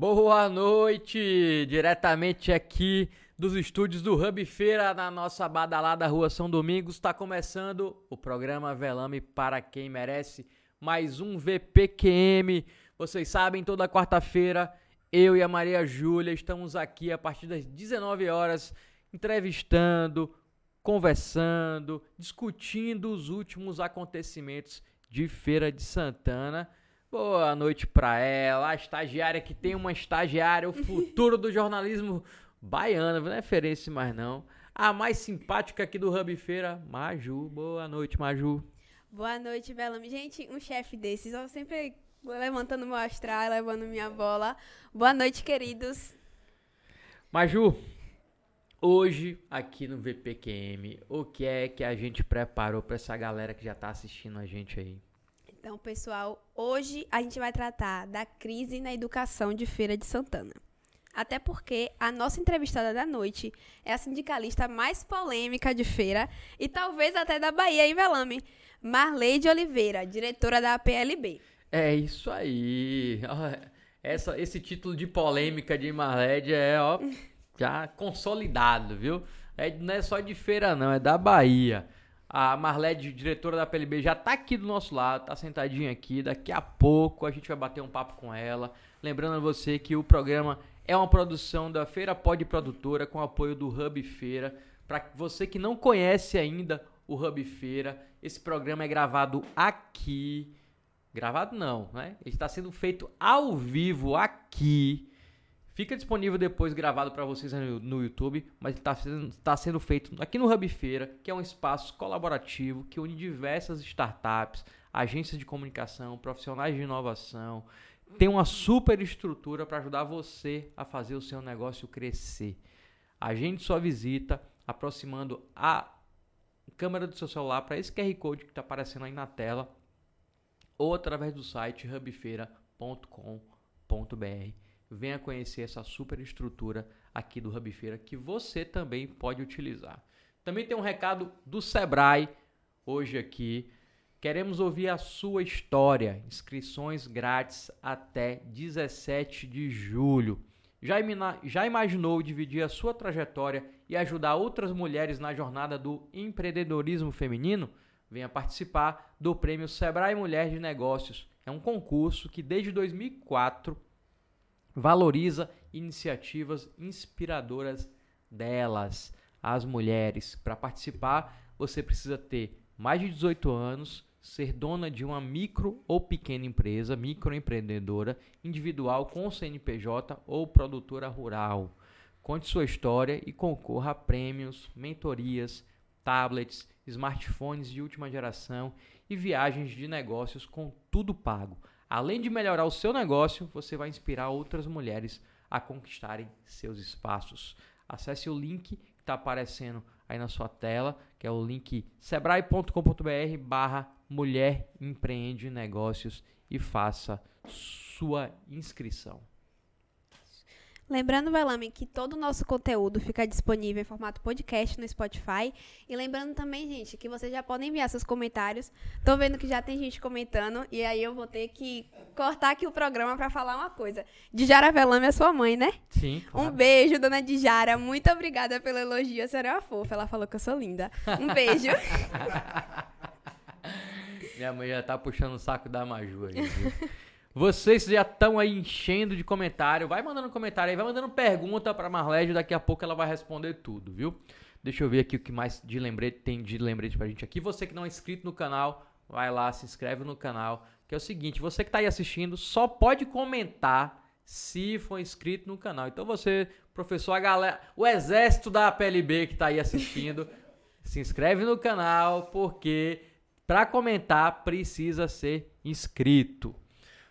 Boa noite, diretamente aqui dos estúdios do Hub Feira na nossa badalada Rua São Domingos. Está começando o programa Velame para quem merece, mais um VPQM. Vocês sabem, toda quarta-feira eu e a Maria Júlia estamos aqui a partir das 19 horas entrevistando, conversando, discutindo os últimos acontecimentos de Feira de Santana. Boa noite para ela, a estagiária que tem uma estagiária, o futuro do jornalismo baiano, não é referência mais não. A mais simpática aqui do Hub Feira, Maju. Boa noite, Maju. Boa noite, Belame. Gente, um chefe desses, eu sempre levantando meu astral, levando minha bola. Boa noite, queridos. Maju, hoje aqui no VPQM, o que é que a gente preparou para essa galera que já tá assistindo a gente aí? Então, pessoal, hoje a gente vai tratar da crise na educação de Feira de Santana. Até porque a nossa entrevistada da noite é a sindicalista mais polêmica de feira e talvez até da Bahia em Velame, Marleide Oliveira, diretora da PLB. É isso aí. Essa, esse título de polêmica de Marleide é ó, já consolidado, viu? É, não é só de feira, não, é da Bahia. A Marlede, diretora da PLB, já está aqui do nosso lado, está sentadinha aqui. Daqui a pouco a gente vai bater um papo com ela. Lembrando a você que o programa é uma produção da Feira Pod Produtora com apoio do Hub Feira. Para você que não conhece ainda o Hub Feira, esse programa é gravado aqui. Gravado não, né? Ele está sendo feito ao vivo aqui Fica disponível depois gravado para vocês no, YouTube, mas está sendo, tá sendo feito aqui no Hub Feira, que é um espaço colaborativo que une diversas startups, agências de comunicação, profissionais de inovação. Tem uma super estrutura para ajudar você a fazer o seu negócio crescer. Agende sua visita aproximando a câmera do seu celular para esse QR Code que está aparecendo aí na tela ou através do site hubfeira.com.br venha conhecer essa super estrutura aqui do Hub Feira que você também pode utilizar. Também tem um recado do Sebrae hoje aqui. Queremos ouvir a sua história. Inscrições grátis até 17 de julho. Já, já imaginou dividir a sua trajetória e ajudar outras mulheres na jornada do empreendedorismo feminino? Venha participar do Prêmio Sebrae Mulher de Negócios. É um concurso que desde 2004 valoriza iniciativas inspiradoras delas, as mulheres. Para participar, você precisa ter mais de 18 anos, ser dona de uma micro ou pequena empresa, microempreendedora, individual com CNPJ ou produtora rural. Conte sua história e concorra a prêmios, mentorias, tablets, smartphones de última geração e viagens de negócios com tudo pago. Além de melhorar o seu negócio, você vai inspirar outras mulheres a conquistarem seus espaços. Acesse o link que está aparecendo aí na sua tela, que é o link sebrae.com.br barra Mulher Empreende Negócios e faça sua inscrição. Lembrando, Velame, que todo o nosso conteúdo fica disponível em formato podcast no Spotify. E lembrando também, gente, que vocês já podem enviar seus comentários. Tô vendo que já tem gente comentando. E aí eu vou ter que cortar aqui o programa para falar uma coisa. Dijara Velame é sua mãe, né? Sim. Claro. Um beijo, dona Dijara. Muito obrigada pelo elogio. A senhora é uma fofa. Ela falou que eu sou linda. Um beijo. Minha mãe já tá puxando o saco da Maju aí, viu? Vocês já estão aí enchendo de comentário. Vai mandando comentário aí, vai mandando pergunta para Marlégio. Daqui a pouco ela vai responder tudo, viu? Deixa eu ver aqui o que mais de lembrete tem de lembrete pra gente aqui. Você que não é inscrito no canal, vai lá, se inscreve no canal. Que é o seguinte, você que tá aí assistindo, só pode comentar se for inscrito no canal. Então você, professor, a galera, o exército da PLB que tá aí assistindo, se inscreve no canal, porque para comentar precisa ser inscrito.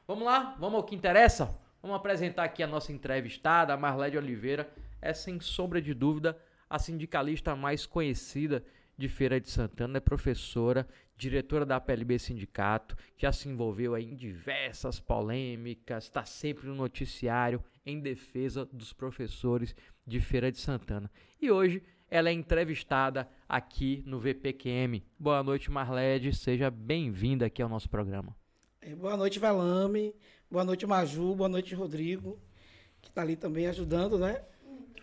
Vamos lá, vamos ao que interessa? Vamos apresentar aqui a nossa entrevistada, a Marlede Oliveira. É sem sombra de dúvida a sindicalista mais conhecida de Feira de Santana, é professora, diretora da PLB Sindicato, já se envolveu em diversas polêmicas, está sempre no noticiário em defesa dos professores de Feira de Santana. E hoje ela é entrevistada aqui no VPQM. Boa noite, Marlede, seja bem-vinda aqui ao nosso programa. É, boa noite, Velame. Boa noite, Maju. Boa noite, Rodrigo. que está ali também ajudando, né?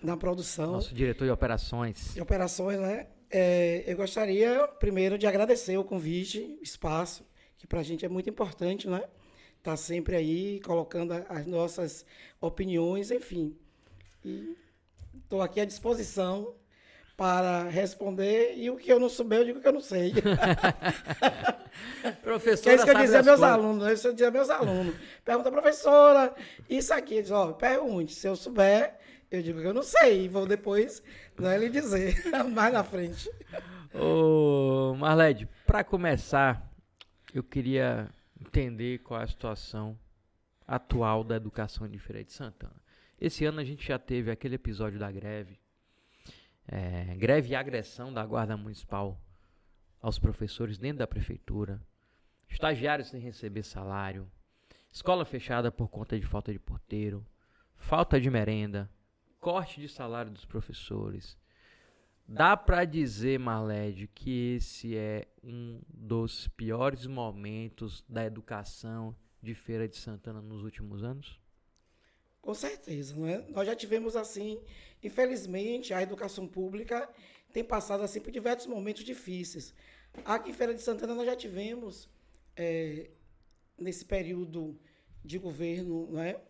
Na produção. Nosso diretor de operações. De operações, né? É, eu gostaria, primeiro, de agradecer o convite, o espaço, que para a gente é muito importante, né? Tá sempre aí colocando as nossas opiniões, enfim. E estou aqui à disposição para responder e o que eu não souber, eu digo que eu não sei. professora, é isso que eu dizia meus coisas. alunos, é isso que eu dizia meus alunos. Pergunta, professora, isso aqui, diz, ó, pergunte, se eu souber, eu digo que eu não sei, e vou depois né, lhe dizer, mais na frente. Ô, Marlede, para começar, eu queria entender qual é a situação atual da educação de Feira de Santana. Esse ano a gente já teve aquele episódio da greve, é, greve e agressão da Guarda Municipal aos professores dentro da prefeitura, estagiários sem receber salário, escola fechada por conta de falta de porteiro, falta de merenda, corte de salário dos professores. Dá para dizer, Marlede, que esse é um dos piores momentos da educação de Feira de Santana nos últimos anos? Com certeza, é? Nós já tivemos assim, infelizmente, a educação pública tem passado assim por diversos momentos difíceis. Aqui em Feira de Santana nós já tivemos é, nesse período de governo, é?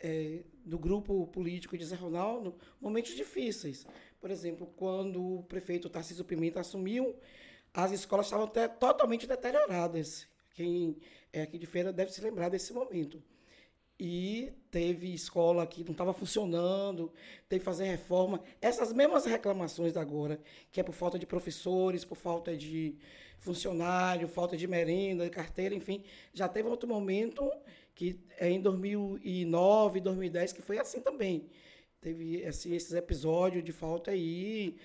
É, do grupo político de Zé Ronaldo, momentos difíceis. Por exemplo, quando o prefeito Tarcísio Pimenta assumiu, as escolas estavam até totalmente deterioradas. Quem é aqui de feira deve se lembrar desse momento. E teve escola que não estava funcionando, teve que fazer reforma. Essas mesmas reclamações agora, que é por falta de professores, por falta de funcionário, falta de merenda, carteira, enfim, já teve outro momento que é em 2009, 2010, que foi assim também. Teve assim, esses episódios de falta aí.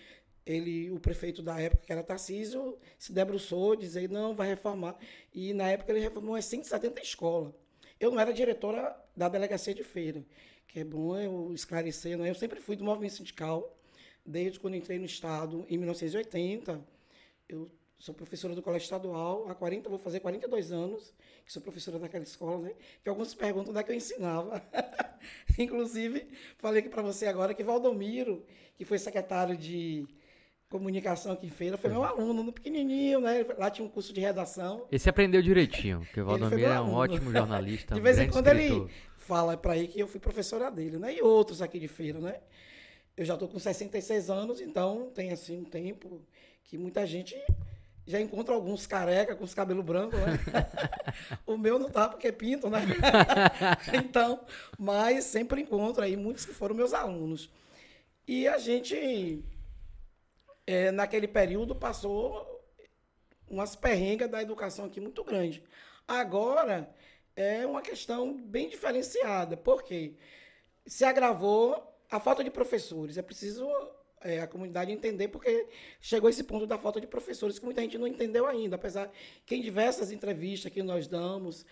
Ele, o prefeito da época, que era Tarcísio, se debruçou, dizer não, vai reformar. E na época ele reformou as 170 escolas. Eu não era diretora da delegacia de feira, que é bom eu esclarecer, né? Eu sempre fui do movimento sindical, desde quando entrei no Estado, em 1980. Eu sou professora do colégio estadual há 40, vou fazer 42 anos, que sou professora daquela escola, né? Que alguns perguntam onde é que eu ensinava. Inclusive, falei aqui para você agora que Valdomiro, que foi secretário de comunicação aqui em feira, foi meu aluno, no pequenininho, né? Lá tinha um curso de redação. Esse aprendeu direitinho, porque o Valdomiro é um ótimo jornalista. De vez em quando escritor. ele fala para aí que eu fui professora dele, né? E outros aqui de feira, né? Eu já estou com 66 anos, então tem assim um tempo que muita gente já encontra alguns careca com os cabelos brancos, né? o meu não tá porque é pinto, né? então, mas sempre encontro aí muitos que foram meus alunos. E a gente, é, naquele período, passou umas perrengas da educação aqui muito grande. Agora é uma questão bem diferenciada, porque se agravou a falta de professores. É preciso é, a comunidade entender, porque chegou esse ponto da falta de professores que muita gente não entendeu ainda, apesar que em diversas entrevistas que nós damos,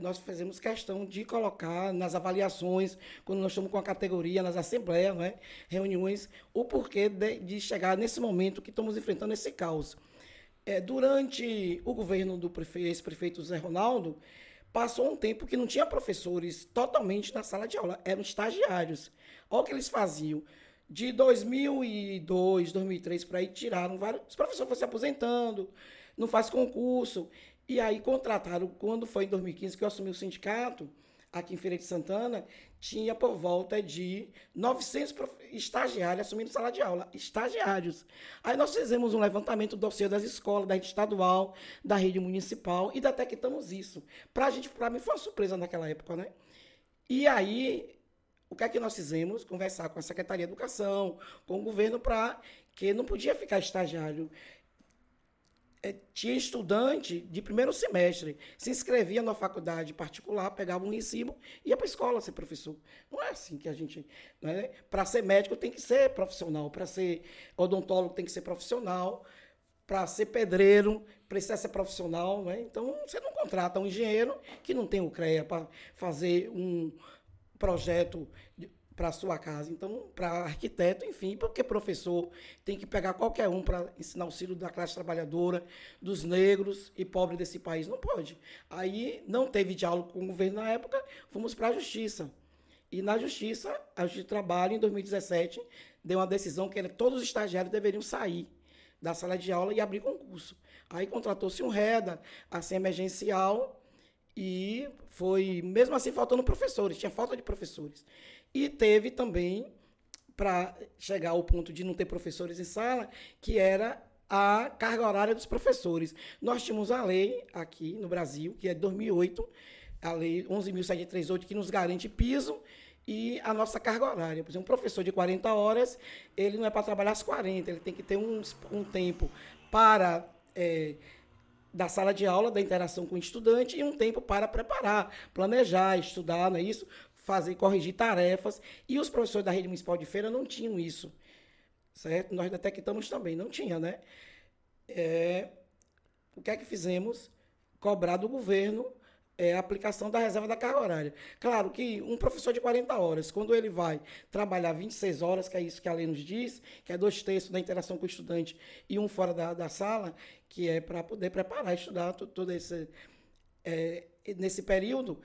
nós fazemos questão de colocar nas avaliações, quando nós estamos com a categoria, nas assembleias, não é? reuniões, o porquê de, de chegar nesse momento que estamos enfrentando esse caos. É, durante o governo do prefeito, ex-prefeito Zé Ronaldo, passou um tempo que não tinha professores totalmente na sala de aula, eram estagiários. Olha o que eles faziam. De 2002, 2003 para aí, tiraram vários. Os professores foram se aposentando, não faz concurso. E aí contrataram, quando foi em 2015 que eu assumi o sindicato, aqui em Feira de Santana, tinha por volta de 900 prof- estagiários assumindo sala de aula. Estagiários. Aí nós fizemos um levantamento do dossiê das escolas, da rede estadual, da rede municipal, e detectamos isso. Pra gente, para mim, foi uma surpresa naquela época, né? E aí, o que é que nós fizemos? Conversar com a Secretaria de Educação, com o governo, para que não podia ficar estagiário. É, tinha estudante de primeiro semestre, se inscrevia na faculdade particular, pegava um recibo e ia para a escola ser professor. Não é assim que a gente. Né? Para ser médico tem que ser profissional, para ser odontólogo tem que ser profissional, para ser pedreiro precisa ser profissional. Né? Então você não contrata um engenheiro que não tem o CREA para fazer um projeto para sua casa. Então, para arquiteto, enfim, porque professor tem que pegar qualquer um para ensinar o auxílio da classe trabalhadora, dos negros e pobres desse país. Não pode. Aí não teve diálogo com o governo na época, fomos para a justiça. E na Justiça, a Justiça de Trabalho, em 2017, deu uma decisão que todos os estagiários deveriam sair da sala de aula e abrir concurso. Aí contratou-se um REDA, assim, emergencial, e foi, mesmo assim, faltando professores, tinha falta de professores. E teve também, para chegar ao ponto de não ter professores em sala, que era a carga horária dos professores. Nós tínhamos a lei aqui no Brasil, que é de 2008, a lei 11.738, que nos garante piso e a nossa carga horária. Por exemplo, um professor de 40 horas, ele não é para trabalhar as 40, ele tem que ter um, um tempo para é, da sala de aula, da interação com o estudante e um tempo para preparar, planejar, estudar, não é isso? Fazer, corrigir tarefas. E os professores da rede municipal de feira não tinham isso certo? Nós detectamos também, não tinha, né? É, o que é que fizemos? Cobrar do governo é, a aplicação da reserva da carga horária. Claro que um professor de 40 horas, quando ele vai trabalhar 26 horas, que é isso que a lei nos diz, que é dois terços da interação com o estudante e um fora da, da sala, que é para poder preparar, estudar todo, esse. É, nesse período,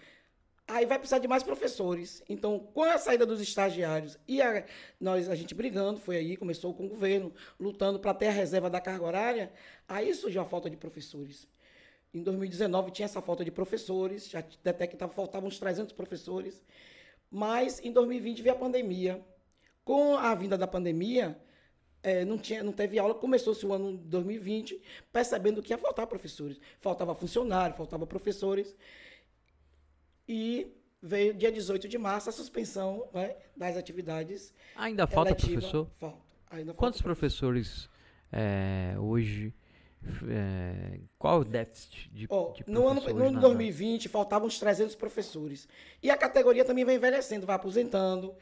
Aí vai precisar de mais professores. Então, com a saída dos estagiários e a, nós, a gente brigando, foi aí, começou com o governo, lutando para ter a reserva da carga horária, aí surgiu a falta de professores. Em 2019 tinha essa falta de professores, já detectava, faltavam uns 300 professores, mas em 2020 veio a pandemia. Com a vinda da pandemia, é, não, tinha, não teve aula, começou-se o ano 2020, percebendo que ia faltar professores. Faltava funcionário, faltava professores. E veio dia 18 de março a suspensão né, das atividades. Ainda falta eletiva. professor? Falta. Ainda Quantos falta professores é, hoje? É, qual o déficit de, oh, de No ano no ano 2020 faltavam uns 300 professores. E a categoria também vai envelhecendo, vai aposentando,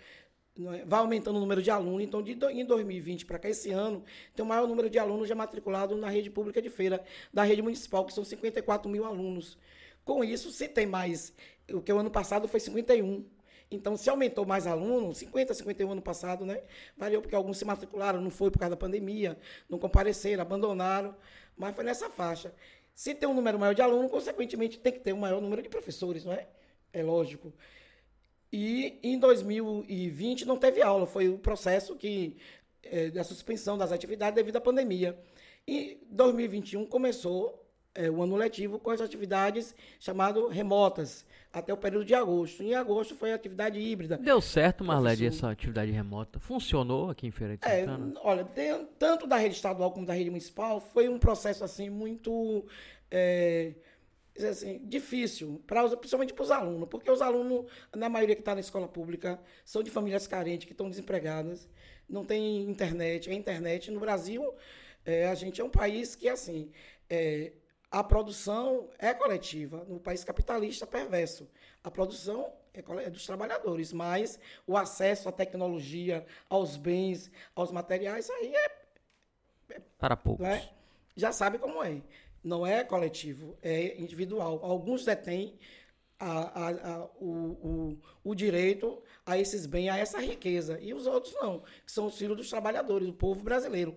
é? vai aumentando o número de alunos. Então, de, em 2020 para cá, esse ano, tem o maior número de alunos já matriculados na rede pública de feira da rede municipal, que são 54 mil alunos. Com isso, se tem mais o que o ano passado foi 51. Então, se aumentou mais alunos, 50, 51 ano passado, né? Variou porque alguns se matricularam, não foi por causa da pandemia, não compareceram, abandonaram, mas foi nessa faixa. Se tem um número maior de alunos, consequentemente tem que ter um maior número de professores, não é? É lógico. E em 2020 não teve aula, foi o processo que é, da suspensão das atividades devido à pandemia. E 2021 começou é, o ano letivo com as atividades chamadas remotas, até o período de agosto. Em agosto foi atividade híbrida. Deu certo, Marlene, essa atividade remota? Funcionou aqui em Feira de é, Santana? É, olha, tem, tanto da rede estadual como da rede municipal, foi um processo assim muito é, assim, difícil, pra, principalmente para os alunos, porque os alunos, na maioria que está na escola pública, são de famílias carentes, que estão desempregadas, não tem internet. A internet no Brasil, é, a gente é um país que, assim, é, a produção é coletiva. No país capitalista perverso, a produção é, é dos trabalhadores, mas o acesso à tecnologia, aos bens, aos materiais, aí é. é Para poucos. É? Já sabe como é. Não é coletivo, é individual. Alguns detêm a, a, a, o, o, o, direito a esses bens, a essa riqueza. E os outros não, que são os filhos dos trabalhadores, do povo brasileiro.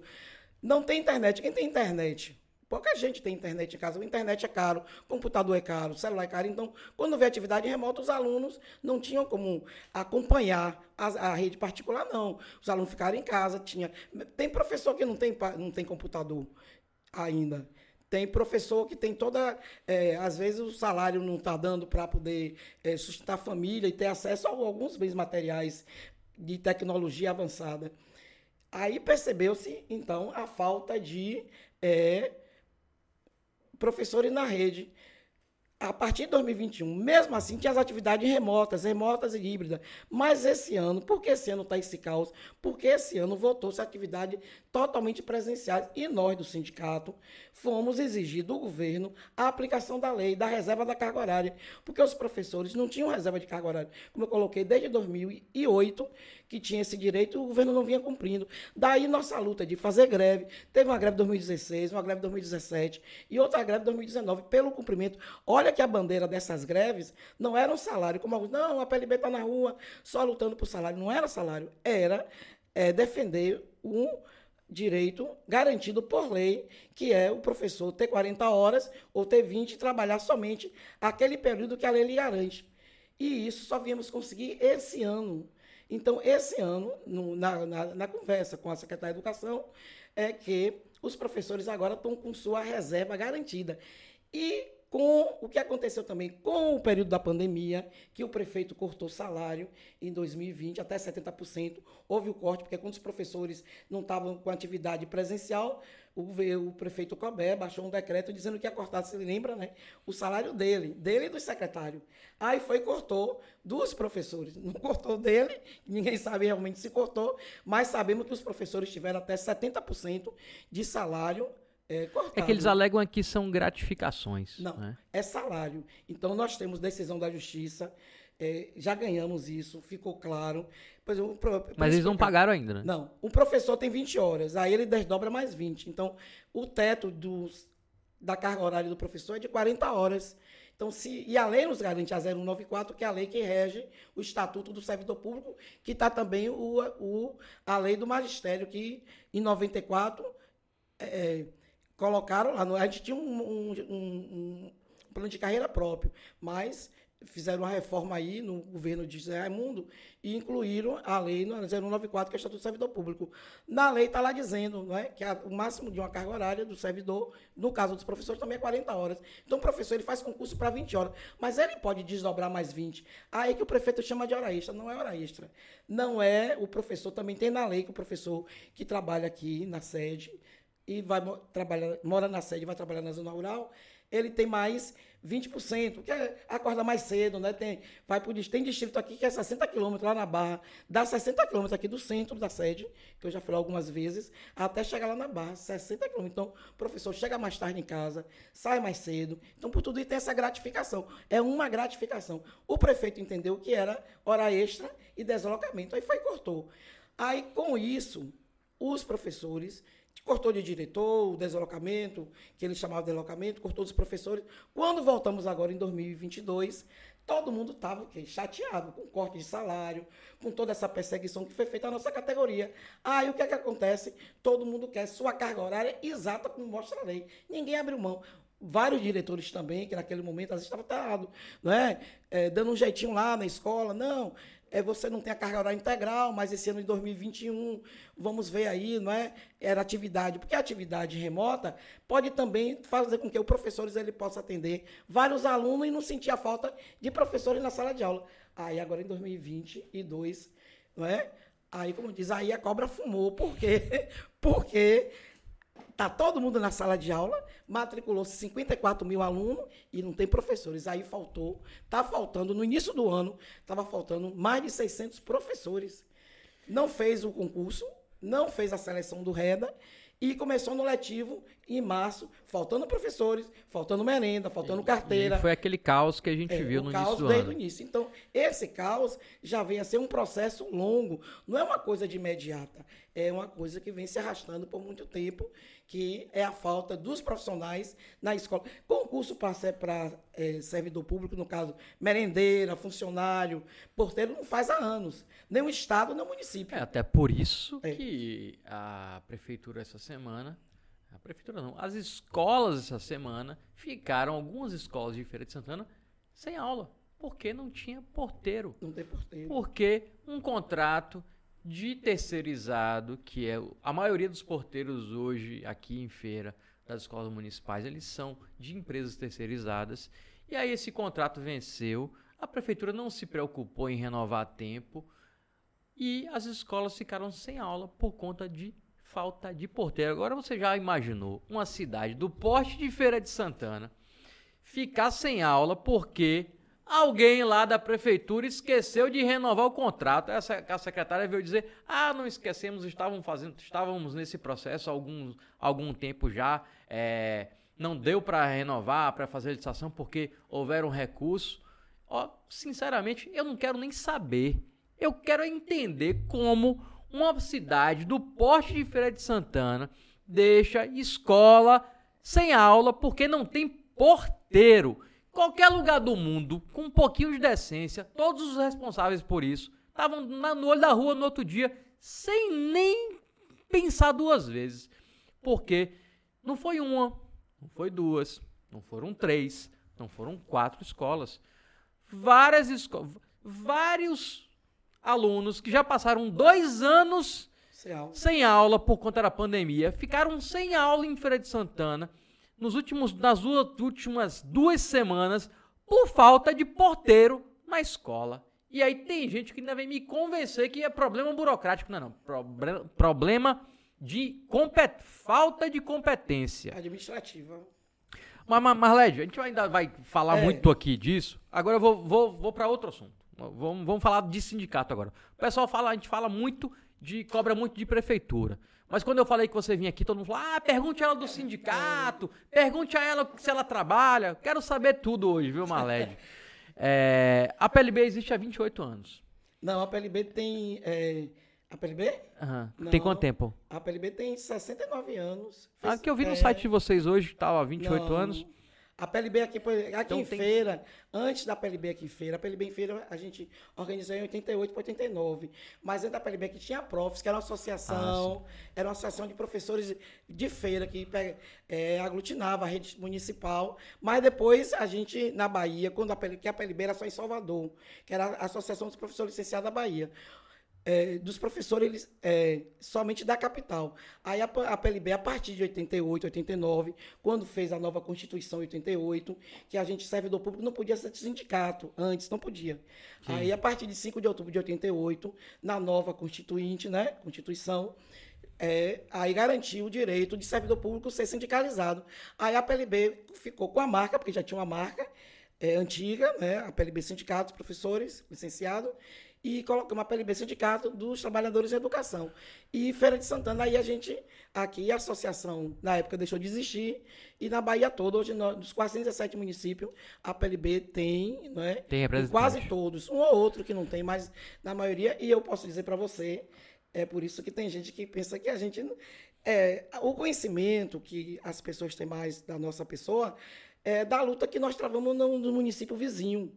Não tem internet. Quem tem internet? Pouca gente tem internet em casa. A internet é caro, computador é caro, celular é caro. Então, quando vê atividade remota, os alunos não tinham como acompanhar a, a, rede particular, não. Os alunos ficaram em casa. Tinha, tem professor que não tem, não tem computador ainda. Tem professor que tem toda. É, às vezes o salário não está dando para poder é, sustentar a família e ter acesso a alguns bens materiais de tecnologia avançada. Aí percebeu-se, então, a falta de. É, professores na rede. A partir de 2021, mesmo assim, tinha as atividades remotas, remotas e híbridas. Mas esse ano, por que esse ano está esse caos? Porque esse ano voltou-se a atividade totalmente presenciais. E nós, do sindicato, fomos exigir do governo a aplicação da lei, da reserva da carga horária. Porque os professores não tinham reserva de carga horária. Como eu coloquei, desde 2008, que tinha esse direito, o governo não vinha cumprindo. Daí nossa luta de fazer greve. Teve uma greve em 2016, uma greve em 2017 e outra greve em 2019 pelo cumprimento. Olha que a bandeira dessas greves não era um salário, como alguns, não, a PLB está na rua só lutando por salário. Não era salário, era é, defender um direito garantido por lei, que é o professor ter 40 horas ou ter 20 e trabalhar somente aquele período que a lei lhe garante. E isso só viemos conseguir esse ano. Então, esse ano, no, na, na, na, conversa com a secretária de Educação, é que os professores agora estão com sua reserva garantida. E com o que aconteceu também com o período da pandemia, que o prefeito cortou salário em 2020 até 70%. Houve o corte, porque quando os professores não estavam com atividade presencial, o, prefeito Cobé baixou um decreto dizendo que ia cortar, se lembra, né? O salário dele, dele e do secretário. Aí foi cortou dos professores. Não cortou dele, ninguém sabe realmente se cortou, mas sabemos que os professores tiveram até 70% de salário é, é, que eles alegam aqui são gratificações. Não, né? é salário. Então nós temos decisão da justiça, é, já ganhamos isso, ficou claro. Pois, o, Mas eles não pagaram ainda, né? Não. O professor tem 20 horas, aí ele desdobra mais 20. Então, o teto dos, da carga horária do professor é de 40 horas. Então, se, e a lei nos garante a 094, que é a lei que rege o Estatuto do Servidor Público, que está também o, o, a lei do magistério, que em 94 é, colocaram lá. A gente tinha um, um, um, um plano de carreira próprio, mas fizeram uma reforma aí no governo de José Raimundo e incluíram a lei no 094, que é o Estatuto do Servidor Público. Na lei está lá dizendo não é, que a, o máximo de uma carga horária do servidor, no caso dos professores, também é 40 horas. Então, o professor ele faz concurso para 20 horas, mas ele pode desdobrar mais 20. Aí que o prefeito chama de hora extra, não é hora extra. Não é o professor, também tem na lei que o professor que trabalha aqui na sede, e vai trabalhar, mora na sede vai trabalhar na zona rural, ele tem mais 20%, que é, acorda mais cedo, né? Tem, vai pro, tem distrito aqui que é 60 quilômetros lá na Barra, dá 60 quilômetros aqui do centro da sede, que eu já fui algumas vezes, até chegar lá na Barra, 60 quilômetros. Então, o professor chega mais tarde em casa, sai mais cedo. Então, por tudo isso tem essa gratificação. É uma gratificação. O prefeito entendeu que era hora extra e deslocamento, aí foi e cortou. Aí, com isso, os professores cortou de diretor, o deslocamento, que ele chamava de deslocamento, cortou dos professores. Quando voltamos agora em 2022, todo mundo estava chateado com o corte de salário, com toda essa perseguição que foi feita à nossa categoria. Aí o que é que acontece? Todo mundo quer sua carga horária exata como mostra a lei. Ninguém abriu mão vários diretores também, que naquele momento às vezes estavam errado, não é? é? Dando um jeitinho lá na escola, não, é, você não tem a carga horária integral, mas esse ano de 2021, vamos ver aí, não é? Era atividade, porque a atividade remota pode também fazer com que o professor ele possa atender vários alunos e não sentir a falta de professores na sala de aula. Aí agora em 2022, não é? Aí, como diz, aí a cobra fumou. Por quê? Porque Está todo mundo na sala de aula, matriculou-se 54 mil alunos e não tem professores. Aí faltou, está faltando, no início do ano, estava faltando mais de 600 professores. Não fez o concurso, não fez a seleção do REDA e começou no letivo em março, faltando professores, faltando merenda, faltando carteira. E foi aquele caos que a gente é, viu no início do desde ano. o início. Então, esse caos já vem a ser um processo longo, não é uma coisa de imediata, é uma coisa que vem se arrastando por muito tempo que é a falta dos profissionais na escola. Concurso para é, servidor público, no caso, merendeira, funcionário, porteiro, não faz há anos. Nem o Estado, nem o município. É até por isso é. que a prefeitura essa semana, a prefeitura não, as escolas essa semana ficaram, algumas escolas de Feira de Santana, sem aula. Porque não tinha porteiro. Não tem porteiro. Porque um contrato de terceirizado, que é a maioria dos porteiros hoje aqui em feira das escolas municipais, eles são de empresas terceirizadas. E aí esse contrato venceu, a prefeitura não se preocupou em renovar a tempo e as escolas ficaram sem aula por conta de falta de porteiro. Agora você já imaginou uma cidade do porte de Feira de Santana ficar sem aula porque Alguém lá da prefeitura esqueceu de renovar o contrato. Essa, a secretária veio dizer: ah, não esquecemos, estávamos fazendo, estávamos nesse processo há algum, algum tempo já. É, não deu para renovar, para fazer a licitação, porque houveram recursos. Ó, sinceramente, eu não quero nem saber. Eu quero entender como uma cidade do porte de Feira de Santana deixa escola sem aula porque não tem porteiro. Qualquer lugar do mundo, com um pouquinho de decência, todos os responsáveis por isso estavam no olho da rua no outro dia, sem nem pensar duas vezes. Porque não foi uma, não foi duas, não foram três, não foram quatro escolas. várias escolas, vários alunos que já passaram dois anos Sem aula. sem aula por conta da pandemia, ficaram sem aula em Feira de Santana nos últimos, nas duas, últimas duas semanas por falta de porteiro na escola. E aí tem gente que ainda vem me convencer que é problema burocrático. Não, não. Proble- problema de compet falta de competência. Administrativa. Mas, mas a gente ainda vai falar É. muito aqui disso. Agora eu vou, vou, vou para outro assunto. Vamos, vamos falar de sindicato agora. O pessoal fala, a gente fala muito de, cobra muito de prefeitura. Mas quando eu falei que você vinha aqui, todo mundo falou, ah, pergunte a ela do sindicato, pergunte a ela se ela trabalha. Quero saber tudo hoje, viu, Marlede? É, a PLB existe há 28 anos. Não, a PLB tem. é, a PLB? Não. Tem quanto tempo? A PLB tem 69 anos. Ah, Fez- que eu vi no é, site de vocês hoje, tá, há 28 não. anos. A PLB aqui, aqui Então em tem- feira, antes da PLB aqui em feira, a PLB em feira a gente organizou em 88 para 89. Mas antes da PLB aqui tinha a Profs, que era uma associação, Ah, era uma associação de professores de feira que é, aglutinava a rede municipal. Mas depois a gente, na Bahia, quando a PLB, que a PLB era só em Salvador, que era a Associação dos Professores Licenciados da Bahia. É, dos professores eles, é, somente da capital. Aí a, a PLB, a partir de 88, 89, quando fez a nova Constituição em 88, que a gente, servidor público, não podia ser de sindicato, antes não podia. Aí, a partir de 5 de outubro de 88, na nova Constituinte, né, Constituição, é, aí garantiu o direito de servidor público ser sindicalizado. Aí a PLB ficou com a marca, porque já tinha uma marca é, antiga, né, a PLB Sindicatos, Professores, Licenciado, e colocamos a PLB Sindicato dos Trabalhadores em Educação. E Feira de Santana, aí a gente, aqui a associação, na época, deixou de existir, e na Bahia toda, hoje, nós, dos 417 municípios, a PLB tem, não é? Tem Em representante. Quase todos, um ou outro que não tem, mas na maioria, e eu posso dizer para você, é por isso que tem gente que pensa que a gente. É, o conhecimento que as pessoas têm mais da nossa pessoa é da luta que nós travamos no, no município vizinho.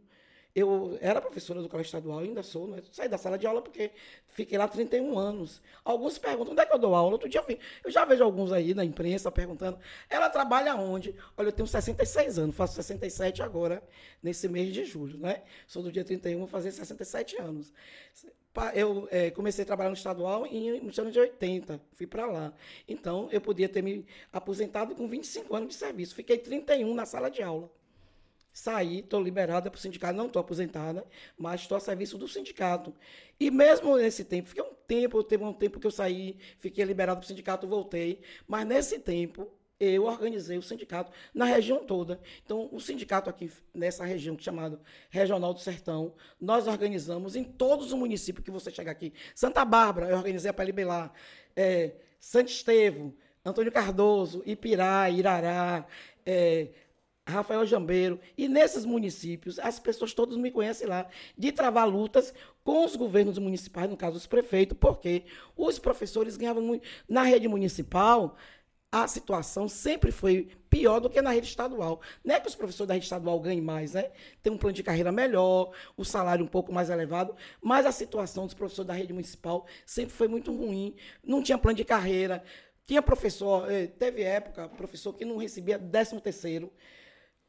Eu era professora do colégio estadual, ainda sou, né? Saí da sala de aula porque fiquei lá 31 anos. Alguns perguntam, onde é que eu dou aula? Outro dia eu, vi- eu já vejo alguns aí na imprensa perguntando, ela trabalha onde? Olha, eu tenho 66 anos, faço 67 agora, nesse mês de julho, né? Sou do dia 31, vou fazer 67 anos. Eu eh, comecei a trabalhar no estadual em, nos anos de 80, fui para lá. Então, eu podia ter me aposentado com 25 anos de serviço. Fiquei 31 na sala de aula. Saí, estou liberada para o sindicato, não estou aposentada, mas estou a serviço do sindicato. E mesmo nesse tempo, fiquei um tempo, teve um tempo que eu saí, fiquei liberado para o sindicato, voltei, mas nesse tempo eu organizei o sindicato na região toda. Então, o sindicato aqui nessa região, é chamado Regional do Sertão, nós organizamos em todos os municípios que você chegar aqui. Santa Bárbara, eu organizei a PLB lá. É, Santo Estevo, Antônio Cardoso, Ipirá, Irará, é, Rafael Jambeiro. E nesses municípios, as pessoas todas me conhecem lá, de travar lutas com os governos municipais, no caso os prefeitos, porque os professores ganhavam muito. Na rede municipal, a situação sempre foi pior do que na rede estadual. Não é que os professores da rede estadual ganhem mais, né? Tem um plano de carreira melhor, o salário um pouco mais elevado, mas a situação dos professores da rede municipal sempre foi muito ruim. Não tinha plano de carreira. Tinha professor, eh, teve época, professor que não recebia 13 terceiro.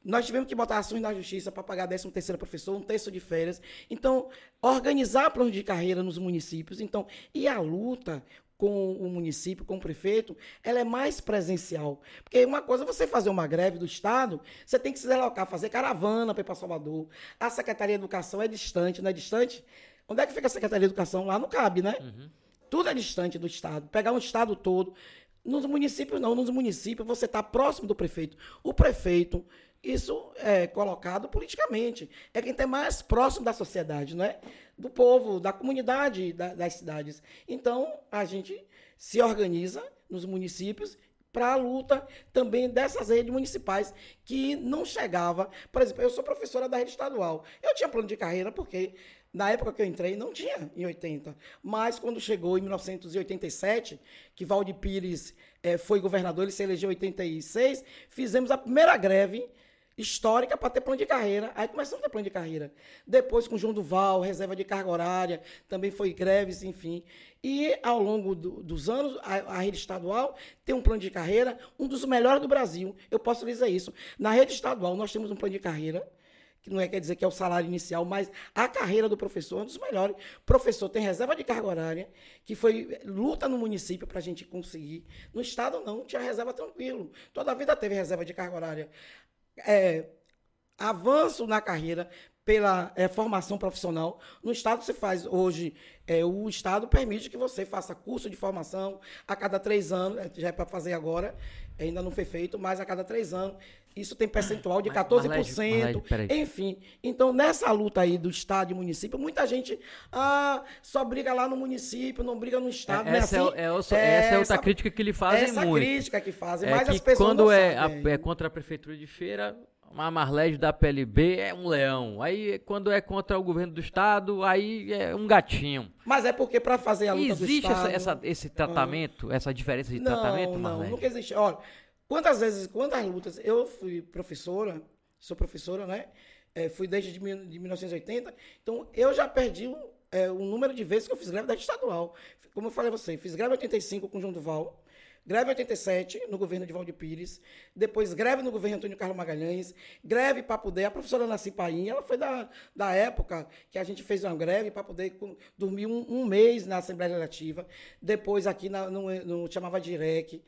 Nós tivemos que botar ações na justiça para pagar 13 terceiro professor, um terço de férias. Então, organizar plano de carreira nos municípios. Então, e a luta com o município, com o prefeito, ela é mais presencial. Porque uma coisa é você fazer uma greve do Estado, você tem que se deslocar, fazer caravana para ir para Salvador. A Secretaria de Educação é distante, não é distante? Onde é que fica a Secretaria de Educação? Lá não cabe, né? Tudo é distante do Estado. Pegar um Estado todo. Nos municípios, não. Nos municípios, você está próximo do prefeito. O prefeito, isso é colocado politicamente. É quem está mais próximo da sociedade, não é? Do povo, da comunidade da- das cidades. Então, a gente se organiza nos municípios para a luta também dessas redes municipais que não chegava. Por exemplo, eu sou professora da rede estadual. Eu tinha plano de carreira porque na época que eu entrei não tinha em 80, mas quando chegou em 1987, que Valdir Pires eh, foi governador, ele se elegeu em 86, fizemos a primeira greve histórica para ter plano de carreira. Aí começamos a ter plano de carreira. Depois, com João Duval, reserva de carga horária, também foi greves, enfim. E ao longo do- dos anos, a, a rede estadual tem um plano de carreira, um dos melhores do Brasil. Eu posso dizer isso. Na rede estadual, nós temos um plano de carreira que não é quer dizer que é o salário inicial, mas a carreira do professor é um dos melhores. O professor tem reserva de carga horária, que foi luta no município para a gente conseguir. No estado não, tinha reserva tranquilo. Toda a vida teve reserva de carga horária. É, avanço na carreira pela é, formação profissional. No Estado se faz hoje, é, o Estado permite que você faça curso de formação a cada três anos, já é para fazer agora, ainda não foi feito, mas a cada três anos. Isso tem percentual de 14%. Marlede, Marlede, enfim. Então, nessa luta aí do Estado e município, muita gente ah, só briga lá no município, não briga no Estado. É, essa, é, assim, é, é, essa, é outra crítica que ele fazem essa muito. Essa crítica que fazem, é mas que as pessoas quando é, a, é contra a Prefeitura de Feira, uma Marlede da PLB é um leão. Aí, quando é contra o governo do estado, aí é um gatinho. Mas é porque para fazer a luta existe do estado... Existe esse tratamento, essa diferença de não, tratamento, Não, Marlede? nunca existe. Olha, quantas vezes, quantas lutas... Eu fui professora, sou professora, né? É, fui desde de, de 1980. Então, eu já perdi o, é, o número de vezes que eu fiz greve da estadual. Como eu falei a você, fiz greve em 85 com João Duval greve 87 no governo de Valdir Pires, depois greve no governo Antônio Carlos Magalhães, greve para poder, a professora Nasci Paim, ela foi da, da época que a gente fez uma greve para poder dormir um, um, mês na Assembleia Legislativa, depois aqui na, no, no chamava Direc,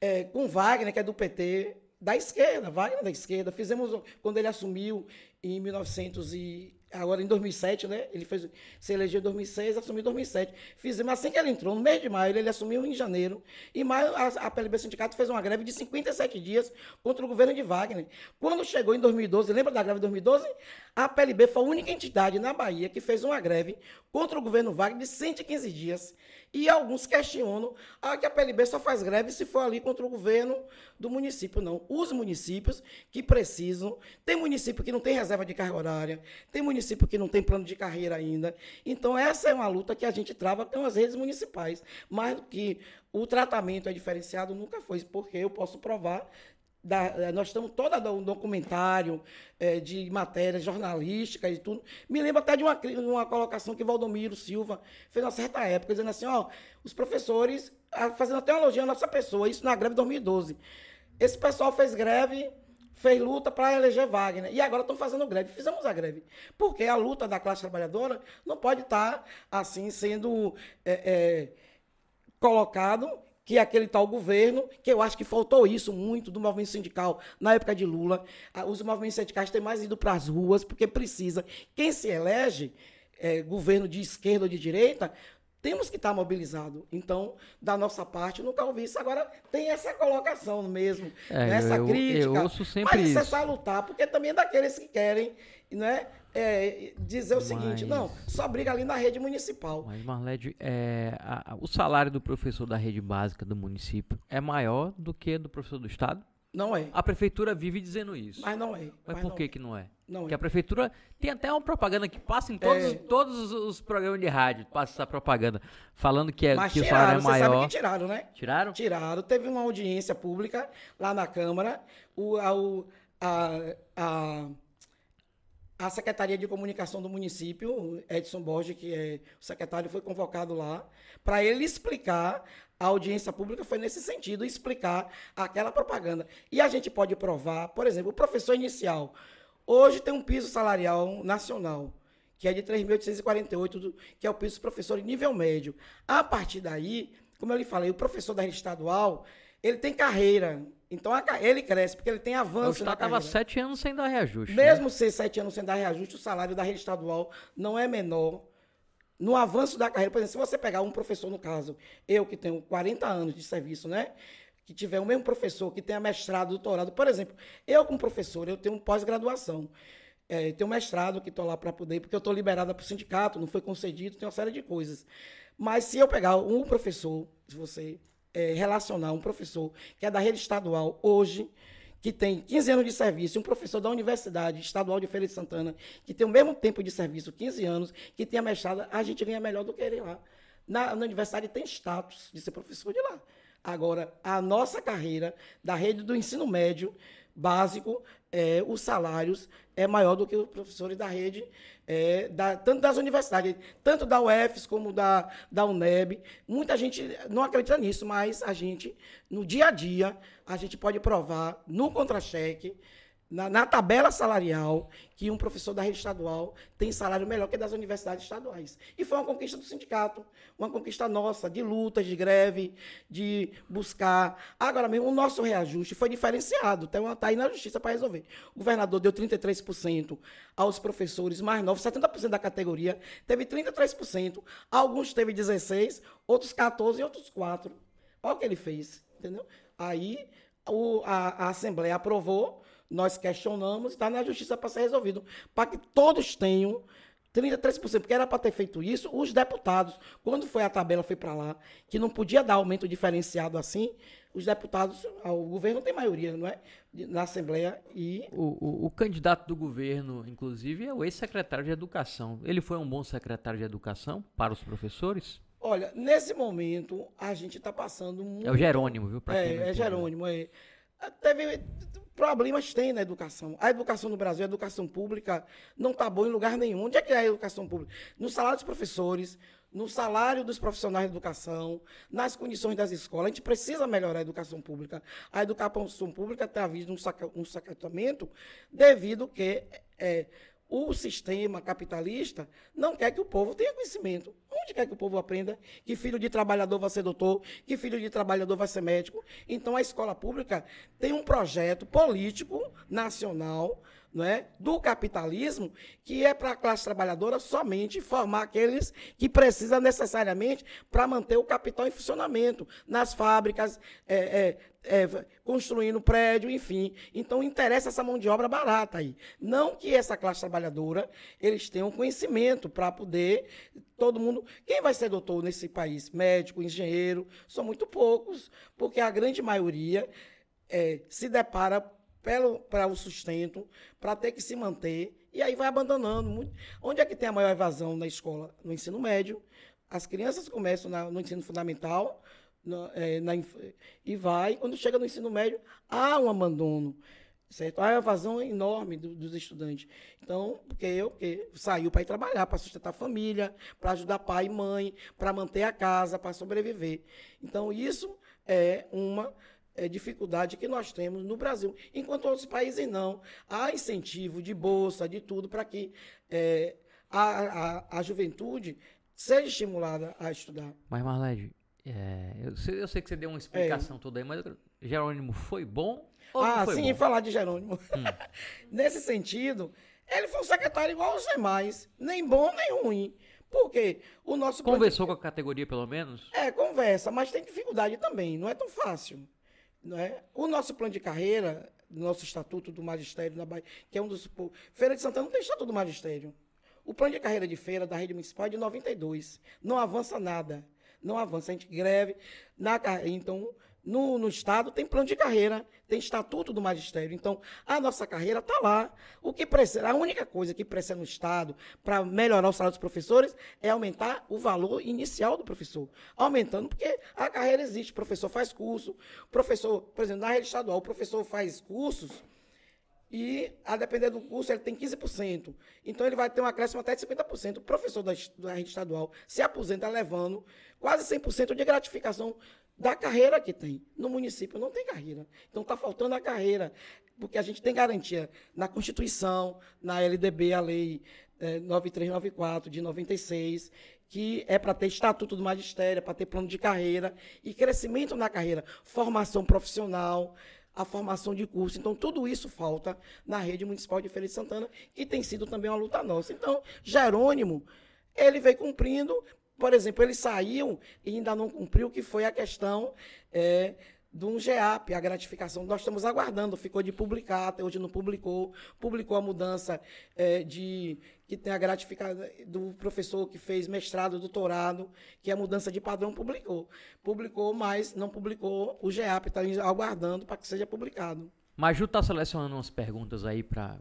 é, com Wagner, que é do PT, da esquerda, Wagner da esquerda, fizemos, quando ele assumiu em 1900 e agora em 2007, né? Ele fez, se elegeu em 2006, assumiu em 2007. Fizemos assim que ele entrou, no mês de maio, ele assumiu em janeiro. Em maio, a, a PLB Sindicato fez uma greve de 57 dias contra o governo de Wagner. Quando chegou em 2012, lembra da greve de 2012? A PLB foi a única entidade na Bahia que fez uma greve contra o governo Wagner de 115 dias. E alguns questionam ah, que a PLB só faz greve se for ali contra o governo do município. Não. Os municípios que precisam. Tem município que não tem reserva de carga horária, tem município que não tem plano de carreira ainda. Então, essa é uma luta que a gente trava com as redes municipais. Mais do que o tratamento é diferenciado, nunca foi, porque eu posso provar da, eh, nós estamos todo um documentário é, de matérias jornalísticas e tudo. Me lembro até de uma, uma colocação que Valdomiro Silva fez uma certa época, dizendo assim, ó, os professores, fazendo até uma à nossa pessoa, isso na greve de 2012. Esse pessoal fez greve, fez luta para eleger Wagner, e agora estão fazendo greve. Fizemos a greve. Porque a luta da classe trabalhadora não pode estar, tá, assim, sendo é, é, colocado que é aquele tal governo, que eu acho que faltou isso muito do movimento sindical na época de Lula. Ah, os movimentos sindicais têm mais ido para as ruas, porque precisa. Quem se elege, é, governo de esquerda ou de direita, temos que estar mobilizado. Então, da nossa parte, nunca ouvi isso. Agora, tem essa colocação mesmo, é, essa eu, crítica. Eu ouço sempre mas isso. isso é lutar, porque também é daqueles que querem né, é, dizer o Mas... seguinte, não, só briga ali na rede municipal. Mas, Marlede, é, a, a, o salário do professor da rede básica do município é maior do que do professor do Estado? Não é. A prefeitura vive dizendo isso. Mas não é. Mas, mas por não que é. que não é? Não Porque é. a prefeitura tem até uma propaganda que passa em todos, é. todos os programas de rádio, passa essa propaganda, falando que, é, mas que tiraram, o salário é maior. Sabe que tiraram, né? Tiraram? Tiraram. Teve uma audiência pública lá na Câmara. O, a, a, a a Secretaria de Comunicação do município, Edson Borges, que é o secretário, foi convocado lá para ele explicar. A audiência pública foi nesse sentido, explicar aquela propaganda. E a gente pode provar, por exemplo, o professor inicial. Hoje tem um piso salarial nacional, que é de 3.848, que é o piso professor em nível médio. A partir daí, como eu lhe falei, o professor da rede estadual, ele tem carreira, então ele cresce, porque ele tem avanço. O estava sete anos sem dar reajuste. Mesmo né? ser sete anos sem dar reajuste, o salário da rede estadual não é menor. No avanço da carreira, por exemplo, se você pegar um professor, no caso, eu que tenho 40 anos de serviço, né? Que tiver o mesmo professor que tenha mestrado, doutorado, por exemplo, eu como professor, eu tenho pós-graduação. É, tenho mestrado que estou lá para poder, porque eu estou liberada para o sindicato, não foi concedido, tem uma série de coisas. Mas se eu pegar um professor, se você é, relacionar um professor que é da rede estadual hoje, que tem 15 anos de serviço, um professor da Universidade Estadual de Feira de Santana, que tem o mesmo tempo de serviço, 15 anos, que tem a mestrada, a gente ganha melhor do que ele lá. Na, na universidade tem status de ser professor de lá. Agora, a nossa carreira da rede do ensino médio básico, é, os salários é maior do que os professores da rede é, da, tanto das universidades, tanto da UFS como da, da UNEB. Muita gente não acredita nisso, mas a gente, no dia a dia, a gente pode provar no contra-cheque na, na, tabela salarial que um professor da rede estadual tem salário melhor que das universidades estaduais. E foi uma conquista do sindicato, uma conquista nossa, de lutas, de greve, de buscar. Agora mesmo, o nosso reajuste foi diferenciado, está tá aí na justiça para resolver. O governador deu 33% aos professores mais novos, 70% da categoria teve 33%, alguns teve 16%, outros 14% e outros 4%. Olha o que ele fez, entendeu? Aí o, a, a Assembleia aprovou nós questionamos, está na justiça para ser resolvido, para que todos tenham 33%, porque era para ter feito isso os deputados. Quando foi a tabela, foi para lá, que não podia dar aumento diferenciado assim, os deputados, o governo tem maioria, não é? Na Assembleia e. O, o, o candidato do governo, inclusive, é o ex-secretário de Educação. Ele foi um bom secretário de Educação para os professores? Olha, nesse momento, a gente está passando muito. É o Jerônimo, viu? é, é Jerônimo, é. Teve problemas tem na educação. A educação no Brasil, a educação pública, não está boa em lugar nenhum. Onde é que é a educação pública? No salário dos professores, no salário dos profissionais de educação, nas condições das escolas. A gente precisa melhorar a educação pública. A educação pública tem havido um, saca, devido que é, o sistema capitalista não quer que o povo tenha conhecimento. Onde quer que o povo aprenda que filho de trabalhador vai ser doutor, que filho de trabalhador vai ser médico? Então a escola pública tem um projeto político nacional não é, do capitalismo, que é para a classe trabalhadora somente formar aqueles que precisam necessariamente para manter o capital em funcionamento, nas fábricas, é, é, é, construindo prédio, enfim. Então interessa essa mão de obra barata aí. Não que essa classe trabalhadora eles tenham conhecimento para poder todo mundo. Quem vai ser doutor nesse país? Médico, engenheiro, são muito poucos, porque a grande maioria é, se depara para o sustento, para ter que se manter, e aí vai abandonando. Onde é que tem a maior evasão na escola? No ensino médio. As crianças começam na, no ensino fundamental é, na, e vai, quando chega no ensino médio, há um abandono. Certo? Há uma evasão enorme do, dos estudantes. Então, porque eu que saiu para ir trabalhar, para sustentar a família, para ajudar pai e mãe, para manter a casa, para sobreviver. Então, isso é uma é, dificuldade que nós temos no Brasil. Enquanto outros países não. Há incentivo de bolsa, de tudo, para que é, a, a, a, juventude seja estimulada a estudar. Mas, Marlene, é, eu, sei, eu, sei, que você deu uma explicação é. toda aí, mas Jerônimo foi bom ou ah, foi sim, bom? falar de Jerônimo. Hum. Nesse sentido, ele foi um secretário igual aos demais, nem bom nem ruim. Porque o nosso. Conversou com a categoria, pelo menos? É, conversa, mas tem dificuldade também, não é tão fácil. Não é? O nosso plano de carreira, nosso estatuto do magistério na Bahia, que é um dos. Feira de Santana não tem estatuto do magistério. O plano de carreira de feira da rede municipal é de 92. Não avança nada. Não avança. A gente greve. Na, então, no, no, Estado tem plano de carreira, tem estatuto do magistério. Então, a nossa carreira está lá. O que precisa, a única coisa que precisa no Estado para melhorar o salário dos professores é aumentar o valor inicial do professor. Aumentando, porque a carreira existe. O professor faz curso, professor, por exemplo, na rede estadual, o professor faz cursos e, a depender do curso, ele tem 15%. Então, ele vai ter um acréscimo até de 50%. O professor da, da rede estadual se aposenta levando quase 100% de gratificação da carreira que tem. No município não tem carreira. Então está faltando a carreira, porque a gente tem garantia na Constituição, na LDB, a Lei é, 9394 de 96, que é para ter estatuto do magistério, para ter plano de carreira e crescimento na carreira, formação profissional, a formação de curso. Então, tudo isso falta na rede municipal de de Santana, que tem sido também uma luta nossa. Então, Jerônimo, ele veio cumprindo por exemplo, eles saíam e ainda não cumpriu, que foi a questão é, de um GEAP, a gratificação. Nós estamos aguardando, ficou de publicar, até hoje não publicou. Publicou a mudança é, de que tem a gratificação do professor que fez mestrado, doutorado, que é a mudança de padrão, publicou. Publicou, mas não publicou o GEAP, está aguardando para que seja publicado. Maju tá selecionando umas perguntas aí para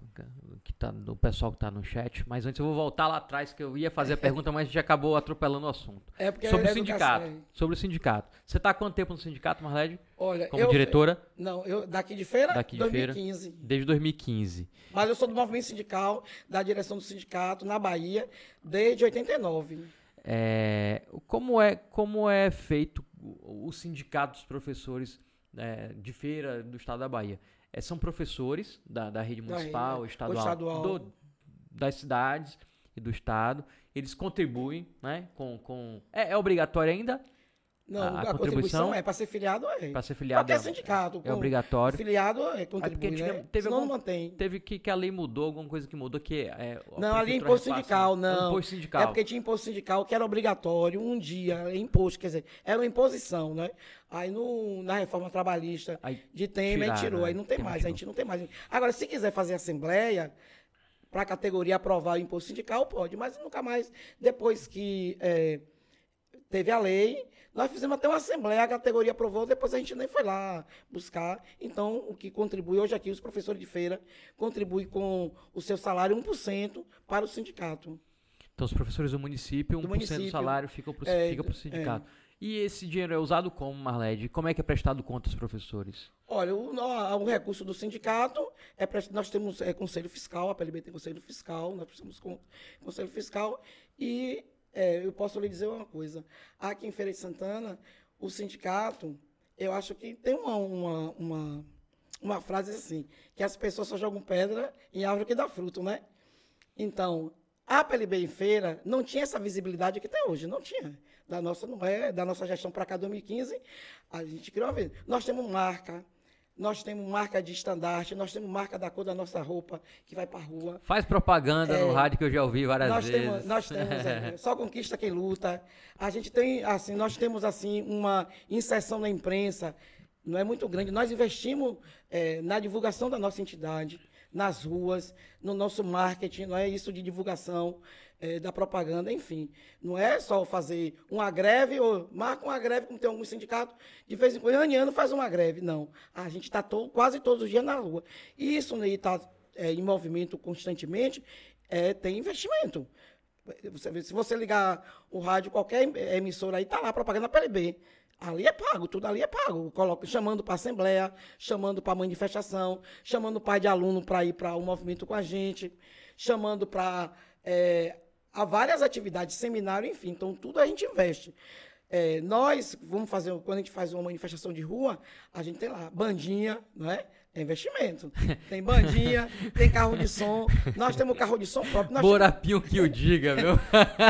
que tá do pessoal que tá no chat, mas antes eu vou voltar lá atrás que eu ia fazer a pergunta, mas a gente acabou atropelando o assunto. É porque sobre é o sindicato, sobre o sindicato. Você tá há quanto tempo no sindicato, Marlede? Olha, como eu, diretora? Não, eu daqui de feira, daqui de 2015. Feira, desde 2015. Mas eu sou do movimento sindical, da direção do sindicato na Bahia desde 89. É, como é como é feito o sindicato dos professores é, de feira do estado da Bahia? É, são professores da, da rede Da municipal, rede, estadual, estadual. do- das cidades e do estado. Eles contribuem, né? Com, com é, é obrigatório ainda Não, A- a, a contribuição, contribuição é para ser filiado, é. para ser filiado. É, sindicato. é obrigatório. Filiado é porque contribui, né? antigamente teve Senão algum- não mantém. Teve que, que a lei mudou, alguma coisa que mudou, que é. a Não, ali é imposto sindical, é um não. Imposto sindical. É porque tinha imposto sindical que era obrigatório um dia, é imposto, quer dizer, era uma imposição, né? Aí no, na reforma trabalhista Aí de Temer, aí tiraram, tirou, né? aí não tem mais, a tirou. gente não tem mais. Agora, se quiser fazer assembleia, para a categoria aprovar o imposto sindical, pode, mas nunca mais, depois que é, teve a lei, nós fizemos até uma assembleia, a categoria aprovou, depois a gente nem foi lá buscar. Então, o que contribui hoje aqui, os professores de feira, contribuem com o seu salário 1% para o sindicato. Então, os professores do município, 1% do, município. salário fica para É, o sindicato. E esse dinheiro é usado como, Marlede? Como é que é prestado conta aos professores? Olha, o, o recurso do sindicato, é pra- nós temos é, conselho fiscal, a PLB tem conselho fiscal, nós precisamos com conselho fiscal, e é, eu posso lhe dizer uma coisa, aqui em Feira de Santana, o sindicato, eu acho que tem uma, uma, uma, uma frase assim, que as pessoas só jogam pedra em árvore que dá fruto, né? Então, a PLB em feira não tinha essa visibilidade que tem hoje, não tinha. Da nossa, não é, da nossa gestão para cá 2015, a gente criou uma vez. Nós temos marca, nós temos marca de estandarte, nós temos marca da cor da nossa roupa que vai para a rua. Faz propaganda no É, rádio que eu já ouvi várias Nós vezes. temos, nós temos é, só conquista quem luta. A gente tem assim, nós temos assim uma inserção na imprensa, não é muito grande. Nós investimos é, na divulgação da nossa entidade, nas ruas, no nosso marketing, não é isso de divulgação é, da propaganda, enfim. Não é só fazer uma greve ou marca uma greve, como tem alguns sindicatos, de vez em quando, ano em ano faz uma greve. Não. A gente está quase todos os dias na rua. E isso está em movimento constantemente, é, tem investimento. Você vê, se você ligar o rádio, qualquer emissora aí, tá lá propaganda PLB. Ali é pago, tudo ali é pago. Coloca, chamando para assembleia, chamando para manifestação, chamando pai de aluno para ir para o movimento com a gente, chamando para é, a várias atividades, seminário, enfim. Então, tudo a gente investe. É, nós vamos fazer, quando a gente faz uma manifestação de rua, a gente tem lá bandinha, não é? É investimento. Tem bandinha, tem carro de som. Nós temos carro de som próprio. Nós Borapinho que o diga, viu?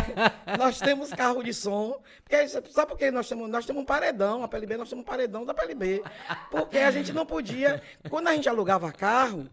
nós temos carro de som. Porque, sabe por que nós temos? Nós temos um paredão, a PLB, nós temos um paredão da PLB. Porque a gente não podia. Quando a gente alugava carro,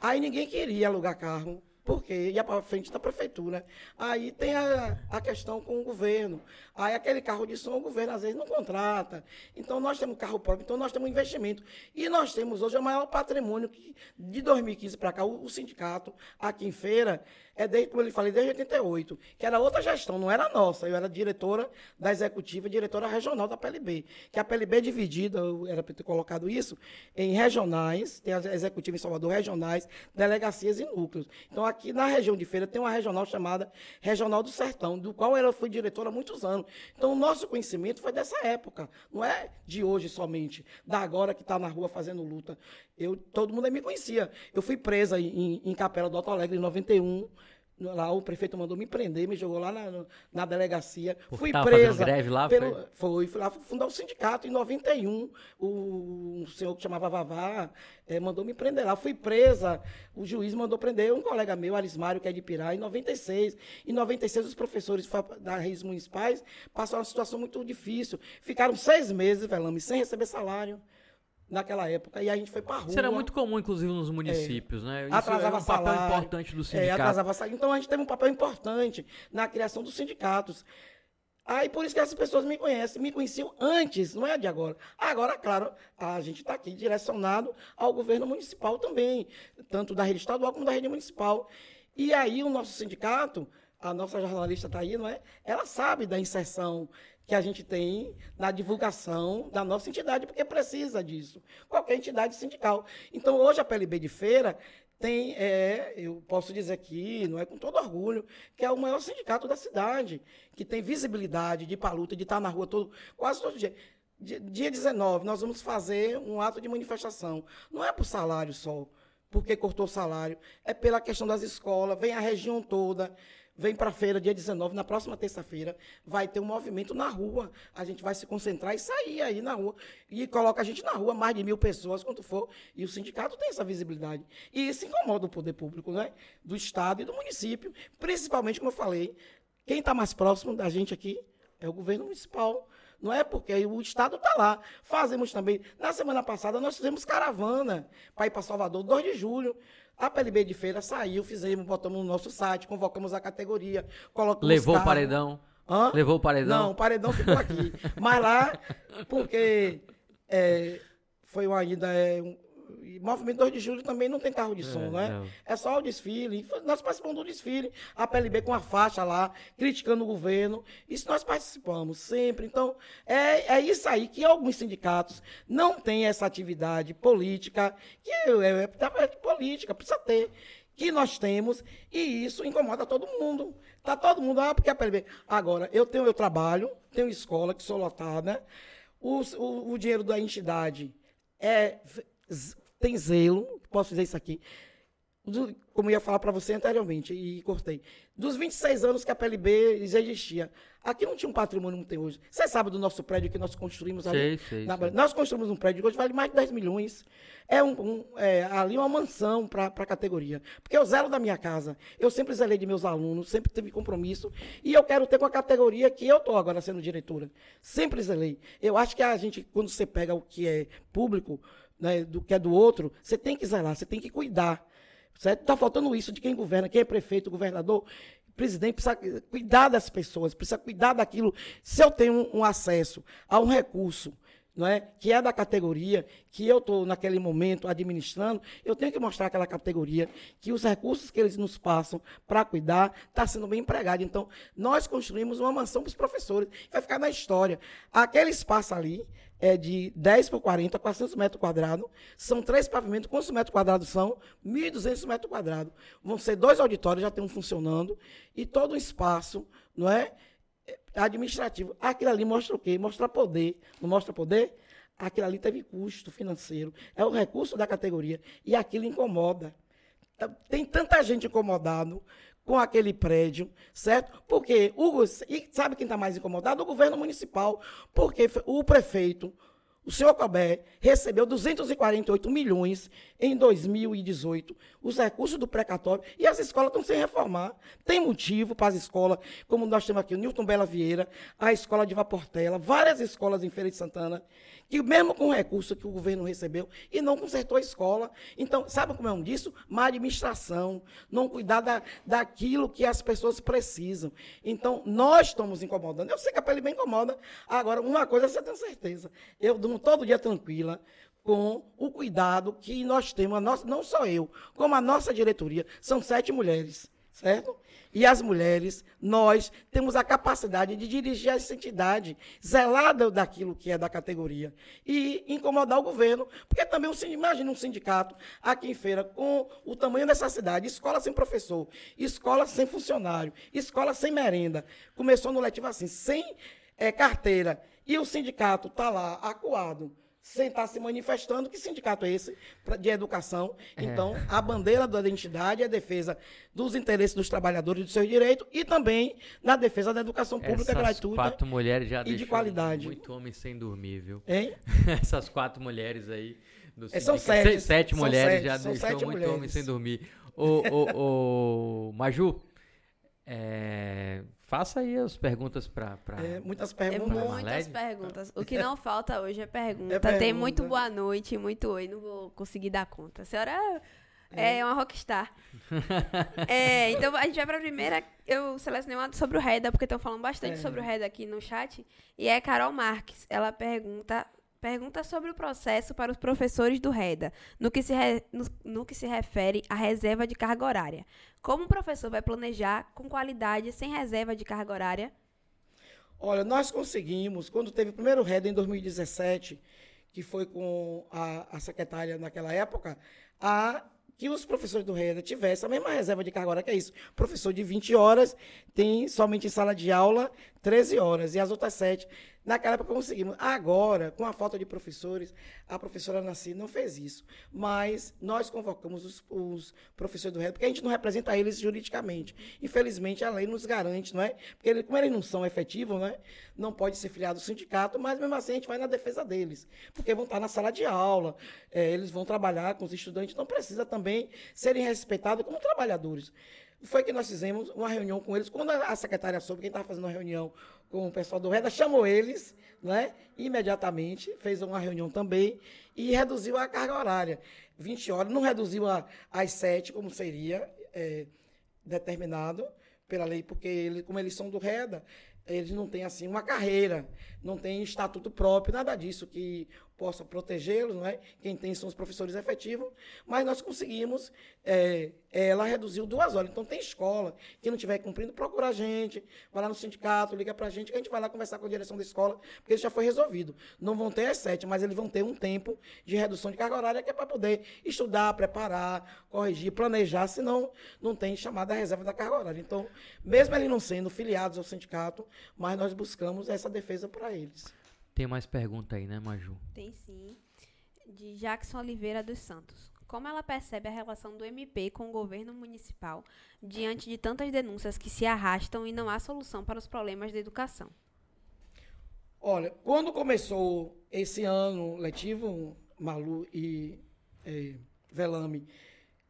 aí ninguém queria alugar carro. Porque ia para frente da prefeitura. Aí tem a, a questão com o governo. Aí aquele carro de som o governo às vezes não contrata. Então nós temos carro próprio, então nós temos investimento. E nós temos hoje o maior patrimônio que, de 2015 para cá, o, o sindicato aqui em feira, é desde, como eu lhe falei, desde 88, que era outra gestão, não era nossa. Eu era diretora da executiva, diretora regional da PLB. Que a PLB é dividida, era para ter colocado isso, em regionais, tem a executiva em Salvador, regionais, delegacias e núcleos. Então, aqui na região de feira tem uma regional chamada Regional do Sertão, do qual ela foi diretora há muitos anos. Então, o nosso conhecimento foi dessa época, não é de hoje somente, da agora que está na rua fazendo luta. Eu, todo mundo aí me conhecia. Eu fui presa em, em Capela do Alto Alegre em 91. Lá o prefeito mandou me prender, me jogou lá na, na delegacia. Fui presa. greve lá, pelo, foi? foi, fui lá fundar o sindicato em 91. O, um senhor que chamava Vavá eh, mandou me prender lá. Fui presa. O juiz mandou prender um colega meu, Arismário, que é de Pirá, em 96. Em 96, os professores das redes municipais passaram uma situação muito difícil. Ficaram seis meses, velame, sem receber salário naquela época. E a gente foi pra rua. Isso era muito comum, inclusive, nos municípios, né? Isso Atrasava é um papel salário. importante do É, sindicato. atrasava salário. Então a gente teve um papel importante na criação dos sindicatos. Aí por isso que essas pessoas me conhecem, me conheciam antes, não é de agora. Agora, claro, a gente está aqui direcionado ao governo municipal também, tanto da rede estadual como da rede municipal. E aí o nosso sindicato, a nossa jornalista está aí, não é? Ela sabe da inserção que a gente tem na divulgação da nossa entidade, porque precisa disso. Qualquer entidade sindical. Então, hoje a PLB de Feira tem, é, eu posso dizer aqui, não é com todo orgulho, que é o maior sindicato da cidade, que tem visibilidade de ir para a luta, de estar na rua todo, quase todo dia. Dia dia 19, nós vamos fazer um ato de manifestação. Não é por salário só. porque cortou o salário, é pela questão das escolas, vem a região toda, vem para a feira dia 19, na próxima terça-feira, vai ter um movimento na rua. A gente vai se concentrar e sair aí na rua. E coloca a gente na rua, mais de mil pessoas, quanto for. E o sindicato tem essa visibilidade. E isso incomoda o poder público, né? Do Estado e do município. Principalmente, como eu falei, quem está mais próximo da gente aqui é o governo municipal. Não é porque o Estado está lá. Fazemos também. Na semana passada, nós fizemos caravana para ir para Salvador, 2 de julho. A PLB de feira saiu, fizemos, botamos no nosso site, convocamos a categoria, colocamos Levou o paredão. Hã? Levou o paredão. Não, o paredão ficou aqui. Mas lá, porque é, foi uma ida. É, um, e movimento 2 de julho também não tem carro de som, É, né? não. É só o desfile. Nós participamos do desfile, a PLB com a faixa lá, criticando o governo. Isso nós participamos sempre. Então, é, é isso aí que alguns sindicatos não têm essa atividade política, que é, é, é política, precisa ter. Que nós temos, e isso incomoda todo mundo. Tá todo mundo, ah, porque a PLB. Agora, eu tenho eu trabalho, tenho escola que sou lotada, o, o, o dinheiro da entidade é, tem zelo, posso dizer isso aqui, do- como eu ia falar para você anteriormente, e cortei. Dos 26 anos que a PLB já existia, aqui não tinha um patrimônio como tem hoje. Você sabe do nosso prédio que nós construímos ali? Sei, sei, Na- sei. Nós construímos um prédio que hoje vale mais de 10 milhões. É, um, um- é ali uma mansão para a categoria. Porque eu zelo da minha casa. Eu sempre zelei de meus alunos, sempre tive compromisso. E eu quero ter com a categoria que eu estou agora sendo diretora. Sempre zelei. Eu acho que a gente, quando você pega o que é público, né, do que é do outro, você tem que zelar, você tem que cuidar. Está faltando isso de quem governa, quem é prefeito, governador, presidente, precisa cuidar das pessoas, precisa cuidar daquilo. Se eu tenho um, um acesso a um recurso, não é, que é da categoria, que eu estou naquele momento administrando, eu tenho que mostrar àquela categoria que os recursos que eles nos passam para cuidar está sendo bem empregado. Então, nós construímos uma mansão para os professores, vai ficar na história. Aquele espaço ali é de 10 por 40, 400 metros quadrados. São três pavimentos. Quantos metros quadrados são? 1.200 metros quadrados. Vão ser dois auditórios, já tem um funcionando. E todo o espaço, não é? Administrativo. Aquilo ali mostra o quê? Mostra poder. Não mostra poder? Aquilo ali teve custo financeiro. É o recurso da categoria. E aquilo incomoda. Tem tanta gente incomodado com aquele prédio, certo? Porque o, e sabe quem está mais incomodado? O governo municipal. Porque o prefeito, o senhor Cobé, recebeu 248 milhões em 2018, os recursos do precatório, e as escolas estão sem reformar. Tem motivo para as escolas, como nós temos aqui o Newton Bela Vieira, a escola de Vaportela, várias escolas em Feira de Santana, que mesmo com o recurso que o governo recebeu, e não consertou a escola. Então, sabe como é um disso? Má administração, não cuidar da, daquilo que as pessoas precisam. Então, nós estamos incomodando. Eu sei que a pele bem incomoda. Agora, uma coisa você tem certeza. Eu durmo todo dia tranquila com o cuidado que nós temos, nossa, não só eu, como a nossa diretoria. São sete mulheres, certo? E as mulheres, nós temos a capacidade de dirigir essa entidade, zelar da- daquilo que é da categoria e incomodar o governo, porque também, imagina um sindicato aqui em feira com o tamanho dessa cidade, escola sem professor, escola sem funcionário, escola sem merenda. Começou no letivo assim, sem eh, carteira, e o sindicato está lá acuado, sem estar se manifestando. Que sindicato é esse de educação? Então, a bandeira da identidade é a defesa dos interesses dos trabalhadores e dos seus direitos e também na defesa da educação pública Essas gratuita. quatro mulheres já e de qualidade. muito homem sem dormir, viu? Hein? Essas quatro mulheres aí. Do É, são sete. Se- Sete São mulheres sete, já deixou muito mulheres. homem sem dormir. Ô, ô, ô, Maju, é, faça aí as perguntas pra... pra... É, muitas É perguntas. Pra muitas perguntas. O que não falta hoje é pergunta. É Tem pergunta. muito boa noite, muito oi. Não vou conseguir dar conta. A senhora é, uma rockstar. É, então a gente vai pra primeira. Eu selecionei uma sobre o Reda, porque estão falando bastante É. sobre o Reda aqui no chat. E é Carol Marques. Ela pergunta. Pergunta sobre o processo para os professores do REDA, no que, se re- no, no que se refere à reserva de carga horária. Como o professor vai planejar com qualidade sem reserva de carga horária? Olha, nós conseguimos, quando teve o primeiro RED em 2017, que foi com a, a secretária naquela época, a, que os professores do REDA tivessem a mesma reserva de carga horária, que é isso. Professor de 20 horas tem somente em sala de aula 13 horas, e as outras 7 Naquela época conseguimos. Agora, com a falta de professores, a professora Nasci não fez isso. Mas nós convocamos os, os professores do RED, porque a gente não representa eles juridicamente. Infelizmente, a lei nos garante, não é? Porque ele, como eles não são efetivos, não é? Não pode ser filiado ao sindicato, mas mesmo assim a gente vai na defesa deles. Porque vão estar na sala de aula, é, eles vão trabalhar com os estudantes, não precisa também serem respeitados como trabalhadores foi que nós fizemos uma reunião com eles. Quando a secretária soube, quem estava fazendo uma reunião com o pessoal do REDA, chamou eles, né? Imediatamente, fez uma reunião também e reduziu a carga horária. 20 horas, não reduziu a, às 7, como seria é, determinado pela lei, porque ele, como eles são do REDA, eles não têm assim uma carreira, não têm estatuto próprio, nada disso que possa protegê-los, não é? Quem tem são os professores efetivos, mas nós conseguimos, é, ela reduziu duas horas. Então tem escola que não estiver cumprindo, procura a gente, vai lá no sindicato, liga para a gente, que a gente vai lá conversar com a direção da escola, porque isso já foi resolvido. Não vão ter as sete, mas eles vão ter um tempo de redução de carga horária que é para poder estudar, preparar, corrigir, planejar, senão não tem chamada reserva da carga horária. Então, mesmo eles não sendo filiados ao sindicato, mas nós buscamos essa defesa para eles. Tem mais pergunta aí, né, Maju? Tem sim. De Jackson Oliveira dos Santos. Como ela percebe a relação do MP com o governo municipal diante de tantas denúncias que se arrastam e não há solução para os problemas da educação? Olha, quando começou esse ano letivo, Malu e é, Velame,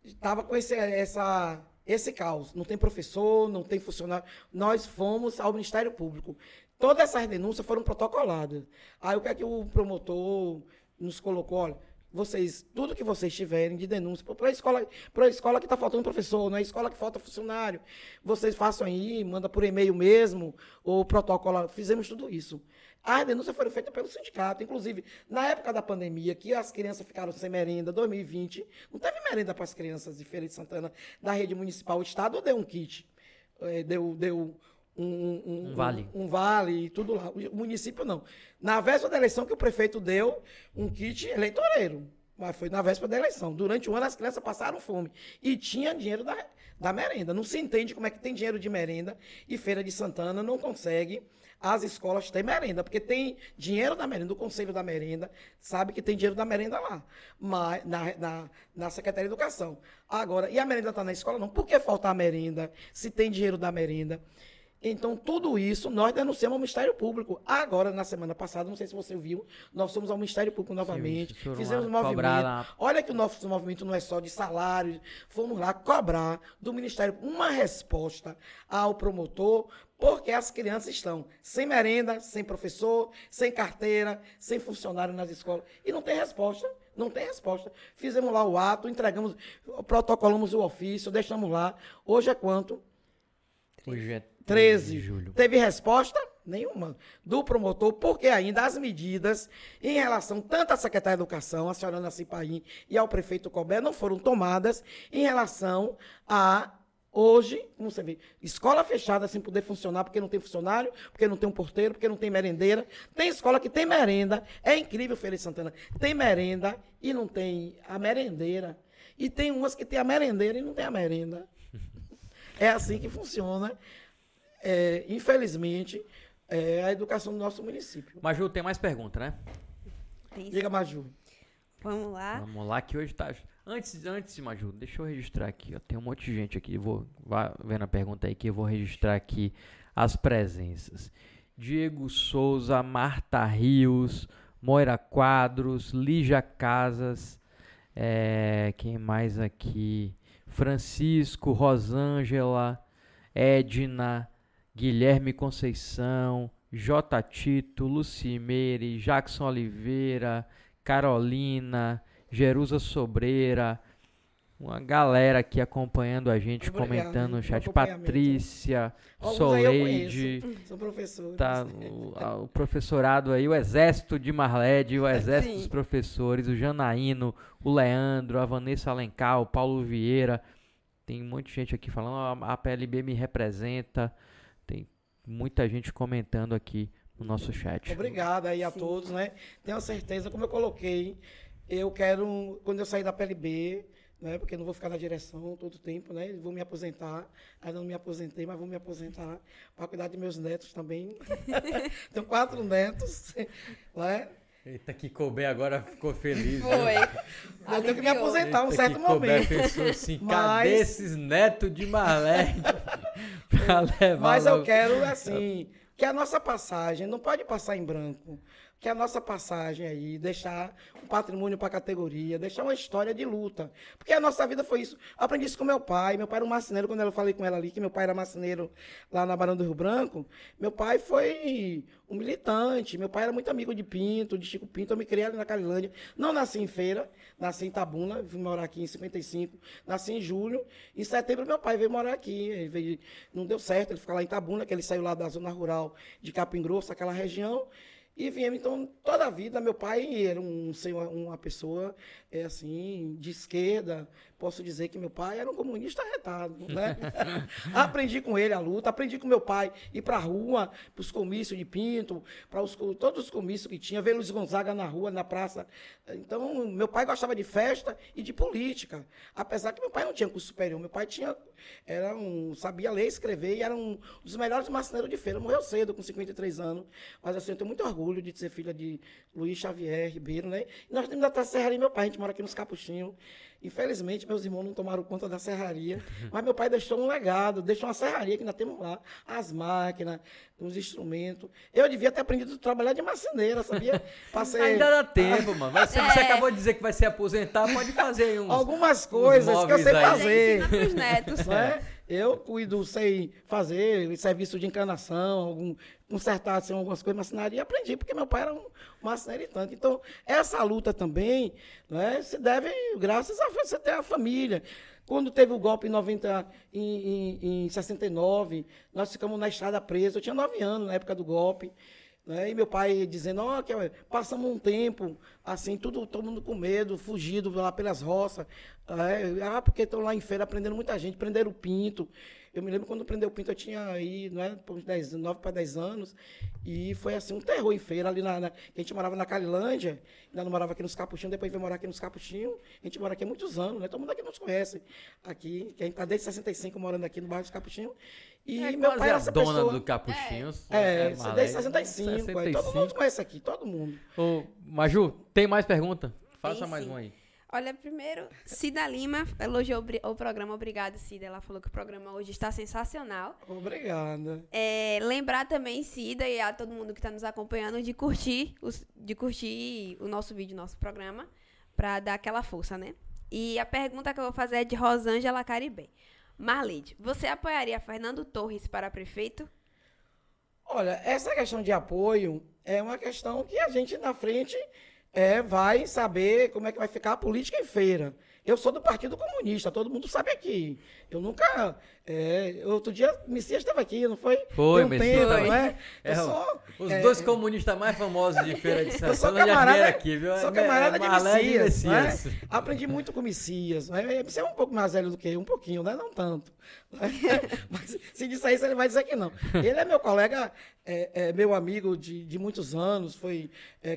estava com esse, essa, esse caos. Não tem professor, não tem funcionário. Nós fomos ao Ministério Público. Todas essas denúncias foram protocoladas. Aí o que é que o promotor nos colocou? Olha, vocês, tudo que vocês tiverem de denúncia, para a escola, para escola que está faltando professor, não é escola que falta funcionário, vocês façam aí, manda por e-mail mesmo, ou protocolo, fizemos tudo isso. As denúncias foram feitas pelo sindicato, inclusive, na época da pandemia, que as crianças ficaram sem merenda, 2020, não teve merenda para as crianças de Feira de Santana, da rede municipal, o Estado deu um kit, é, deu, deu um, um, um, vale. Um, um, vale e tudo lá. O município não. Na véspera da eleição que o prefeito deu um kit eleitoreiro. Mas foi na véspera da eleição. Durante o ano as crianças passaram fome. E tinha dinheiro da, da merenda. Não se entende como é que tem dinheiro de merenda e Feira de Santana não consegue as escolas têm merenda, porque tem dinheiro da merenda, o Conselho da Merenda sabe que tem dinheiro da merenda lá, mas, na, na, na Secretaria de Educação. Agora, e a merenda está na escola? Não. Por que falta a merenda, se tem dinheiro da merenda? Então, tudo isso nós denunciamos ao Ministério Público. Agora, na semana passada, não sei se você viu, nós fomos ao Ministério Público novamente, Sim, fizemos um movimento. Olha que o nosso movimento não é só de salários, fomos lá cobrar do Ministério uma resposta ao promotor, porque as crianças estão sem merenda, sem professor, sem carteira, sem funcionário nas escolas. E não tem resposta. Não tem resposta. Fizemos lá o ato, entregamos, protocolamos o ofício, deixamos lá. Hoje é quanto? Hoje é 13 de julho. Teve resposta? Nenhuma. Do promotor, porque ainda as medidas em relação tanto à secretária de Educação, a senhora Ana Cipaim, e ao prefeito Colbert não foram tomadas em relação a Hoje, como você vê, escola fechada sem poder funcionar porque não tem funcionário, porque não tem um porteiro, porque não tem merendeira. Tem escola que tem merenda. É incrível, Feliz Santana. Tem merenda e não tem a merendeira. E tem umas que tem a merendeira e não tem a merenda. É assim que funciona é, infelizmente, é a educação do nosso município. Maju, tem mais pergunta, né? Tem Diga, Maju. Vamos lá. Vamos lá, que hoje tá. Antes, antes, Maju, deixa eu registrar aqui. Ó. Tem um monte de gente aqui. Vou vá vendo a pergunta aí que eu vou registrar aqui as presenças. Diego Souza, Marta Rios, Moira Quadros, Lígia Casas, é, quem mais aqui? Francisco, Rosângela, Edna, Guilherme Conceição, J. Tito, Lucimeire, Jackson Oliveira, Carolina, Jerusa Sobreira, uma galera aqui acompanhando a gente, Obrigado, comentando no chat. Patrícia, Soleide. São professores. Tá, o, o, professorado aí, o exército de Marled, o exército Sim. dos professores, o Janaíno, o Leandro, a Vanessa Alencar, o Paulo Vieira. Tem muita gente aqui falando, a PLB me representa muita gente comentando aqui no nosso chat. Obrigado aí a Sim. todos, né? Tenho certeza, como eu coloquei, eu quero, quando eu sair da PLB, né? Porque eu não vou ficar na direção todo o tempo, né? Vou me aposentar. Ainda não me aposentei, mas vou me aposentar para cuidar de meus netos também. Tenho quatro netos, né? Eita, que Colbert agora ficou feliz. Foi. Eu tenho que me aposentar um Eita, certo que Colbert momento. pensou assim, Mas- cadê esses netos de Marlene pra levar Mas eu logo- quero, assim, que a nossa passagem não pode passar em branco. Que a nossa passagem aí, deixar um patrimônio para a categoria, deixar uma história de luta. Porque a nossa vida foi isso. Eu aprendi isso com meu pai. Meu pai era um marceneiro, quando eu falei com ela ali, que meu pai era marceneiro lá na Barão do Rio Branco. Meu pai foi um militante. Meu pai era muito amigo de Pinto, de Chico Pinto. Eu me criei ali na Calilândia. Não nasci em feira, nasci em Tabuna, vim morar aqui em 55. Nasci em julho. Em setembro, meu pai veio morar aqui. Ele veio- não deu certo, ele ficou lá em Tabuna, que ele saiu lá da zona rural de Capim Grosso, aquela região. E viemos, então, toda a vida, meu pai era um, uma pessoa, é, assim, de esquerda. Posso dizer que meu pai era um comunista arretado, né? aprendi com ele a luta, aprendi com meu pai ir pra rua, pros comícios de Pinto, para todos os comícios que tinha, ver Luiz Gonzaga na rua, na praça. Então, meu pai gostava de festa e de política. Apesar que meu pai não tinha curso superior, meu pai tinha, era um, sabia ler escrever e era um dos melhores marceneiros de feira. Morreu cedo, com 53 anos. Mas assim, eu tenho muito orgulho de ser filha de Luiz Xavier Ribeiro, né? E nós temos da Serraria, meu pai, a gente mora aqui nos Capuchinhos. Infelizmente, meus irmãos não tomaram conta da serraria, mas meu pai deixou um legado, deixou uma serraria que nós temos lá, as máquinas, os instrumentos. Eu devia ter aprendido a trabalhar de marceneira, sabia? Passei Ainda dá tempo, mano. Você, você É. acabou de dizer que vai se aposentar, pode fazer aí uns... algumas coisas que eu sei aí. Mas fazer. ensina pros netos. né? Eu cuido, sei fazer serviço de encanação, algum, consertar assim, algumas coisas, marcenaria, aprendi, porque meu pai era um marceneiro e tanto. Então, essa luta também né, se deve, graças a você ter a família. Quando teve o golpe em, 90, em, em, em 69, nós ficamos na estrada presa. Eu tinha nove anos na época do golpe. Né? E meu pai dizendo, ó, ó, passamos um tempo, assim, tudo, todo mundo com medo, fugido lá pelas roças. É, ah, porque estão lá em feira aprendendo muita gente, prenderam o pinto. Eu me lembro quando prendeu o pinto, eu tinha aí, é, por uns 10, 9 para 10 anos. E foi assim, um terror em feira, ali na, na- a gente morava na Calilândia, ainda não morava aqui nos Capuchinhos, depois veio morar aqui nos Capuchinhos. A gente mora aqui há muitos anos, né? Todo mundo aqui nos conhece. Aqui, que a gente tá desde 65 morando aqui no bairro dos Capuchinhos. E é meu quase pai era a essa dona pessoa. do Capuchinhos. É, Marlene. desde 65, aí todo mundo conhece aqui, todo mundo. Ô, Maju, tem mais pergunta? Faça Tem mais sim. uma aí. Olha, primeiro, Cida Lima elogiou o programa. Obrigado, Cida. Ela falou que o programa hoje está sensacional. Obrigada. É, lembrar também, Cida, e a todo mundo que está nos acompanhando, de curtir, os- de curtir o nosso vídeo, nosso programa, para dar aquela força, né? E a pergunta que eu vou fazer é de Rosângela Caribé. Marlide, você apoiaria Fernando Torres para prefeito? Olha, essa questão de apoio é uma questão que a gente na frente é, vai saber como é que vai ficar a política em feira. Eu sou do Partido Comunista, todo mundo sabe aqui. Eu nunca. é, outro dia, Messias esteve aqui, não foi? Foi, um Messias tempo, foi. é? É, sou, Os é, dois comunistas mais famosos de Feira de Eu sou Santana já camarada, vieram aqui, viu? sou É- camarada de Messias. Messias. Aprendi muito com Messias. Você é um pouco mais velho do que eu, um pouquinho, né? Não tanto. Mas se disser isso, ele vai dizer que não. Ele é meu colega, meu amigo de, de muitos anos, foi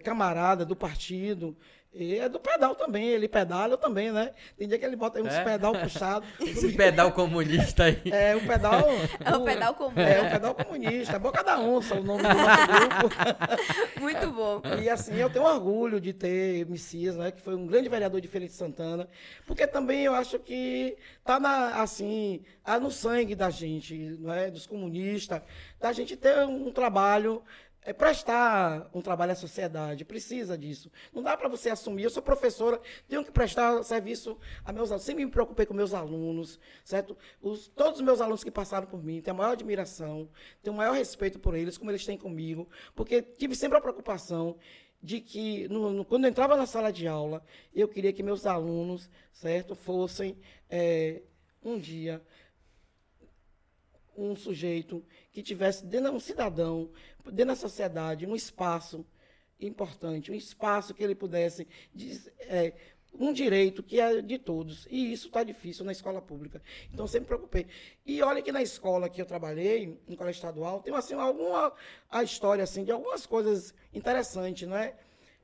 camarada do partido. E é do pedal também, ele pedala eu também, né? Tem dia que ele bota aí uns É? pedal puxado. Esse pedal comunista aí. É, o pedal. É o pedal comum. É, o pedal comunista, Boca da Onça, o nome do nosso grupo. Muito bom. E assim, eu tenho orgulho de ter Messias, né, que foi um grande vereador de Feira de Santana, porque também eu acho que tá na, assim, tá no sangue da gente, não é, dos comunistas, da gente ter um trabalho é prestar um trabalho à sociedade, precisa disso. Não dá para você assumir, eu sou professora, tenho que prestar serviço a meus alunos. Sempre me preocupei com meus alunos, certo? Os, todos os meus alunos que passaram por mim, tenho a maior admiração, tenho o maior respeito por eles, como eles têm comigo, porque tive sempre a preocupação de que, no- no- quando eu entrava na sala de aula, eu queria que meus alunos, certo, fossem, eh, um dia, um sujeito que tivesse dentro um cidadão, dentro da sociedade, um espaço importante, um espaço que ele pudesse é, um direito que é de todos. E isso está difícil na escola pública. Então, sempre me preocupei. E olha que na escola que eu trabalhei, em colégio estadual, tem assim, alguma a história assim, de algumas coisas interessantes, não é?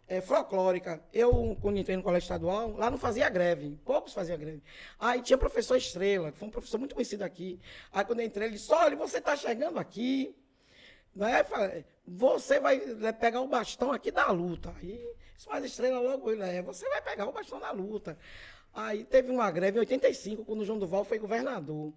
é, folclórica. Eu, quando entrei no colégio estadual, lá não fazia greve. Poucos faziam greve. Aí tinha professor Estrela, que foi um professor muito conhecido aqui. Aí quando eu entrei, ele disse, olha, você está chegando aqui, né? Você vai pegar o bastão aqui da luta. Aí, mas Estrela logo ele, é, você vai pegar o bastão da luta. Aí teve uma greve em 85, quando o João Duval foi governador.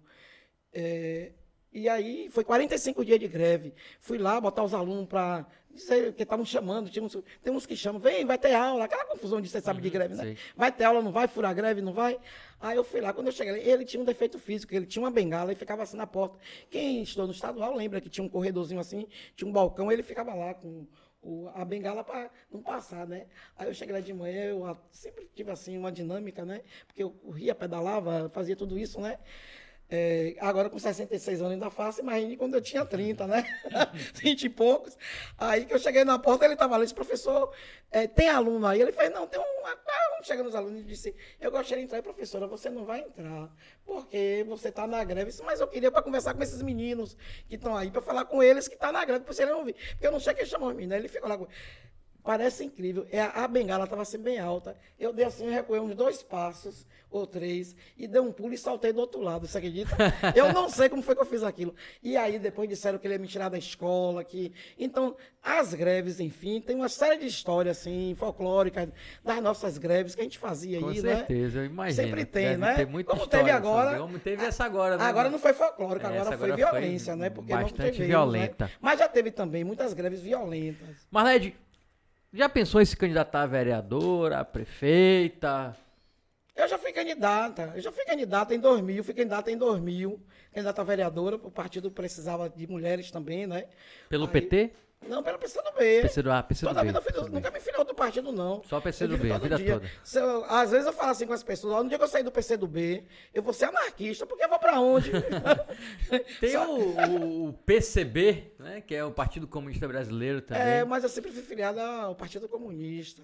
É, e aí foi 45 dias de greve. Fui lá botar os alunos para dizer que estavam chamando. Tinha uns, tem uns que chamam, vem, vai ter aula. Aquela confusão de você sabe de uhum, greve, né? Sei. Vai ter aula, não vai, furar greve, não vai. Aí eu fui lá, quando eu cheguei ele tinha um defeito físico, ele tinha uma bengala e ficava assim na porta. Quem estudou no estadual lembra que tinha um corredorzinho assim, tinha um balcão, ele ficava lá com o, a bengala para não passar, né? Aí eu cheguei lá de manhã, eu sempre tive assim uma dinâmica, né? Porque eu corria, pedalava, fazia tudo isso, né? É, agora com 66 anos ainda faço, imagine quando eu tinha 30, né? 20 e poucos. Aí que eu cheguei na porta, ele estava lá, disse, professor, é, tem aluno aí? Ele fez, não, tem um. Ah, chega nos alunos e disse, eu gostaria de entrar, professora, você não vai entrar, porque você está na greve. Disse, mas eu queria para conversar com esses meninos que estão aí, para falar com eles que estão tá na greve, para você não ouvir. Porque eu não sei quem chamou os meninos. Ele ficou lá com. Parece incrível. É, a bengala estava assim bem alta. Eu dei assim, recuei uns dois passos ou três e dei um pulo e saltei do outro lado. Você acredita? eu não sei como foi que eu fiz aquilo. E aí depois disseram que ele ia me tirar da escola. Que... Então, as greves, enfim, tem uma série de histórias assim, folclóricas das nossas greves que a gente fazia Com aí, né? Com certeza, eu imagino. Sempre tem, né? Ter muita como teve agora. Como teve essa agora. Né? Agora não foi folclórica, agora, agora foi violência, foi né? Porque bastante não teve violenta. Né? Mas já teve também muitas greves violentas. Marlede, já pensou em se candidatar a vereadora, a prefeita? Eu já fui candidata. Eu já fui candidata em 2000, fui candidata em 2000, candidata a vereadora, o partido precisava de mulheres também, né? Pelo Aí, PT? Não, pelo PCdoB. PCdoA, PCdoB. Toda a vida eu fui, nunca me filiei outro partido, não. Só PCdoB, a vida dia. toda. Eu, às vezes eu falo assim com as pessoas, no dia que eu sair do PCdoB, eu vou ser anarquista, porque eu vou pra onde? Tem Só... o, o, PCB, né, que é o Partido Comunista Brasileiro também. É, mas eu sempre fui filiado ao Partido Comunista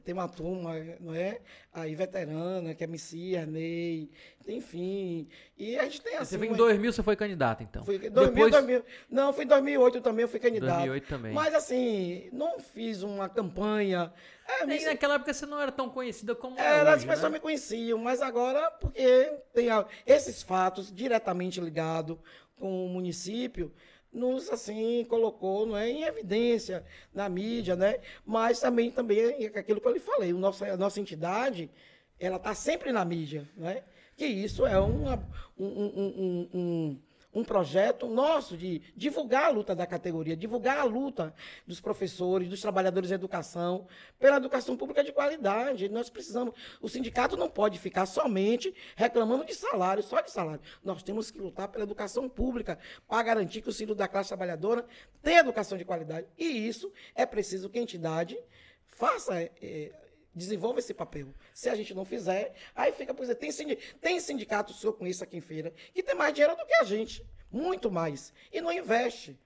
tem uma turma, não é? Aí veterana, que é Messia, Ney, enfim. E a gente tem assim. Você foi em 2000, você foi candidato, então? Fui, 2000, Depois... 2000, não, foi em 2008 também, eu fui candidato. 2008 também. Mas assim, não fiz uma campanha. É, Nem naquela época você não era tão conhecida como é, era. Hoje, as pessoas né? me conheciam, mas agora, porque tem esses fatos diretamente ligados com o município, nos assim colocou não é, em evidência na mídia, né? Mas também também é aquilo que eu lhe falei, o nosso, a nossa entidade ela está sempre na mídia, né? Que isso é uma, um, um, um, um projeto nosso de divulgar a luta da categoria, divulgar a luta dos professores, dos trabalhadores da educação, pela educação pública de qualidade. Nós precisamos. O sindicato não pode ficar somente reclamando de salário, só de salário. Nós temos que lutar pela educação pública para garantir que o filho da classe trabalhadora tenha educação de qualidade. E isso é preciso que a entidade faça. É, desenvolva esse papel. Se a gente não fizer, aí fica, por exemplo, tem, sindicato, tem sindicato, o senhor conhece aqui em feira, que tem mais dinheiro do que a gente, muito mais, e não investe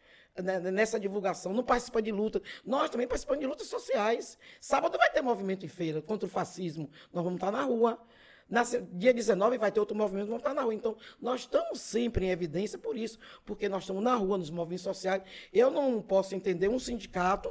né, nessa divulgação, não participa de luta. Nós também participamos de lutas sociais. Sábado vai ter movimento em feira contra o fascismo, nós vamos estar na rua. Na, dia 19 vai ter outro movimento, vamos estar na rua. Então, nós estamos sempre em evidência por isso, porque nós estamos na rua, nos movimentos sociais. Eu não posso entender um sindicato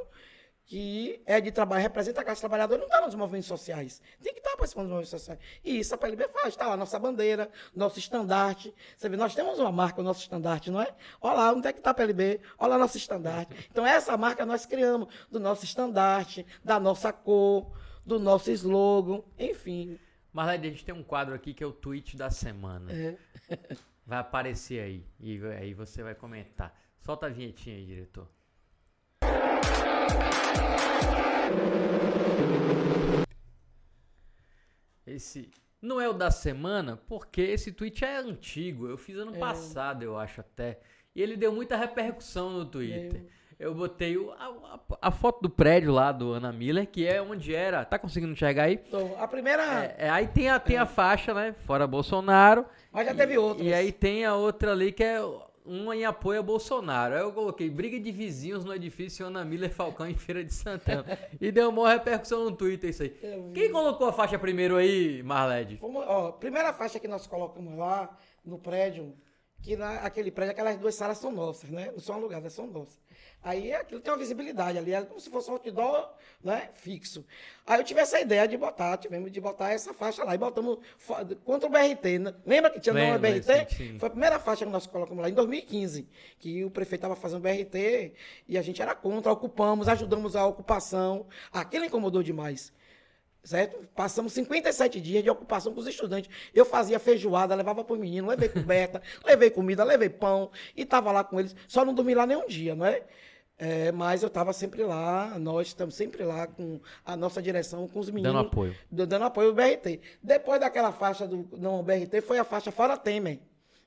que é de trabalho, representa a classe trabalhadora, não está nos movimentos sociais. Tem que estar tá participando dos movimentos sociais. E isso a PLB faz, está lá nossa bandeira, nosso estandarte. Você vê, nós temos uma marca, o nosso estandarte, não é? Olha lá, onde é que está a PLB? Olha lá nosso estandarte. Então, essa marca nós criamos, do nosso estandarte, da nossa cor, do nosso slogan, enfim. Marlene, a gente tem um quadro aqui que é o tweet da semana. É. Vai aparecer aí, e aí você vai comentar. Solta a vinhetinha aí, diretor. Não é o da semana, porque esse tweet é antigo. Eu fiz ano é. passado, eu acho até. E ele deu muita repercussão no Twitter. É. Eu botei o, a, a, foto do prédio lá do Ana Miller, que é onde era. Tá conseguindo enxergar aí? Então, a primeira. É, é, aí tem a, tem a é. faixa, né? Fora Bolsonaro. Mas já e, teve outra. E aí tem a outra ali que é uma em apoio a Bolsonaro. Aí eu coloquei briga de vizinhos no edifício Ana Miller Falcão em Feira de Santana. e deu uma repercussão no Twitter isso aí. Quem colocou a faixa primeiro aí, Marled? Ó, primeira faixa que nós colocamos lá no prédio que lá, aquele prédio, aquelas duas salas são nossas, né? Não são alugadas, são nossas. Aí aquilo tem uma visibilidade ali, é como se fosse um outdoor né, fixo. Aí eu tive essa ideia de botar, tivemos de botar essa faixa lá. E botamos contra o BRT. Né? Lembra que tinha não Lembro, BRT? sim, sim. Foi a primeira faixa que nós colocamos lá em 2015, que o prefeito estava fazendo BRT e a gente era contra, ocupamos, ajudamos a ocupação. Aquilo incomodou demais. Certo? Passamos 57 dias de ocupação com os estudantes. Eu fazia feijoada, levava para o menino, levei coberta, levei comida, levei pão e estava lá com eles. Só não dormi lá nenhum dia, não é? É, mas eu estava sempre lá, nós estamos sempre lá com a nossa direção, com os meninos. Dando apoio. Dando apoio ao BRT. Depois daquela faixa do não BRT, foi a faixa Fora Temer.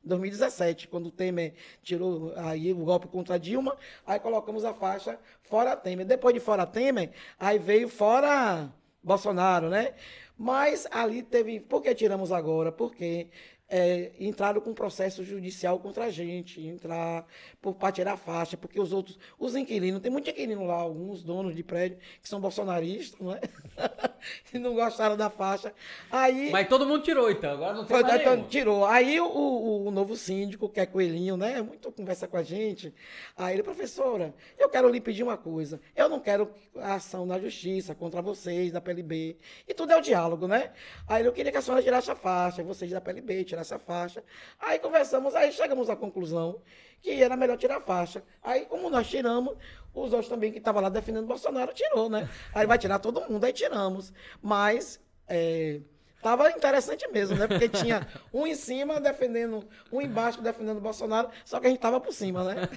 2017, quando o Temer tirou aí o golpe contra a Dilma, aí colocamos a faixa Fora Temer. Depois de Fora Temer, aí veio Fora Bolsonaro, né? Mas ali teve. Por que tiramos agora? Porque é, entraram com processo judicial contra a gente, entrar para tirar a faixa, porque os outros, os inquilinos, tem muito inquilino lá, alguns donos de prédio que são bolsonaristas, não é? e não gostaram da faixa. Aí. Mas todo mundo tirou, então. Agora não tem Foi, mais então, tirou. Aí o, o, o novo síndico, que é Coelhinho, né? Muito conversa com a gente. Aí ele, professora, eu quero lhe pedir uma coisa. Eu não quero ação na justiça contra vocês, da PLB. E tudo é o diálogo, né? Aí eu queria que a senhora tirasse a faixa, vocês da PLB tirassem a faixa. Aí conversamos, aí chegamos à conclusão que era melhor tirar a faixa. Aí, como nós tiramos, os outros também que estavam lá defendendo Bolsonaro tirou, né? Aí vai tirar todo mundo, aí tiramos. Mas. é, Tava interessante mesmo, né? Porque tinha um em cima defendendo, um embaixo defendendo o Bolsonaro, só que a gente tava por cima, né?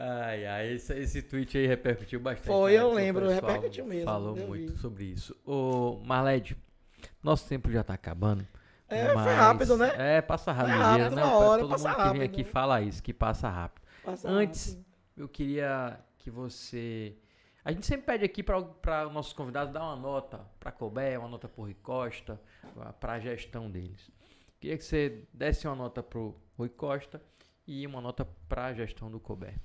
Ai, ai, esse, esse tweet aí repercutiu bastante. Foi, né? eu lembro, repercutiu mesmo, Falou muito vi. sobre isso. Ô, Marlede, nosso tempo já tá acabando. É, foi rápido, né? É, passa rápido. É rápido, né? uma hora, Todo passa mundo que vem rápido, aqui né? fala isso, que passa rápido. Passa Antes, rápido. eu queria que você. A gente sempre pede aqui para os nossos convidados dar uma nota para Colbert, uma nota para Rui Costa, para a gestão deles. Queria que você desse uma nota para o Rui Costa e uma nota para a gestão do Colbert.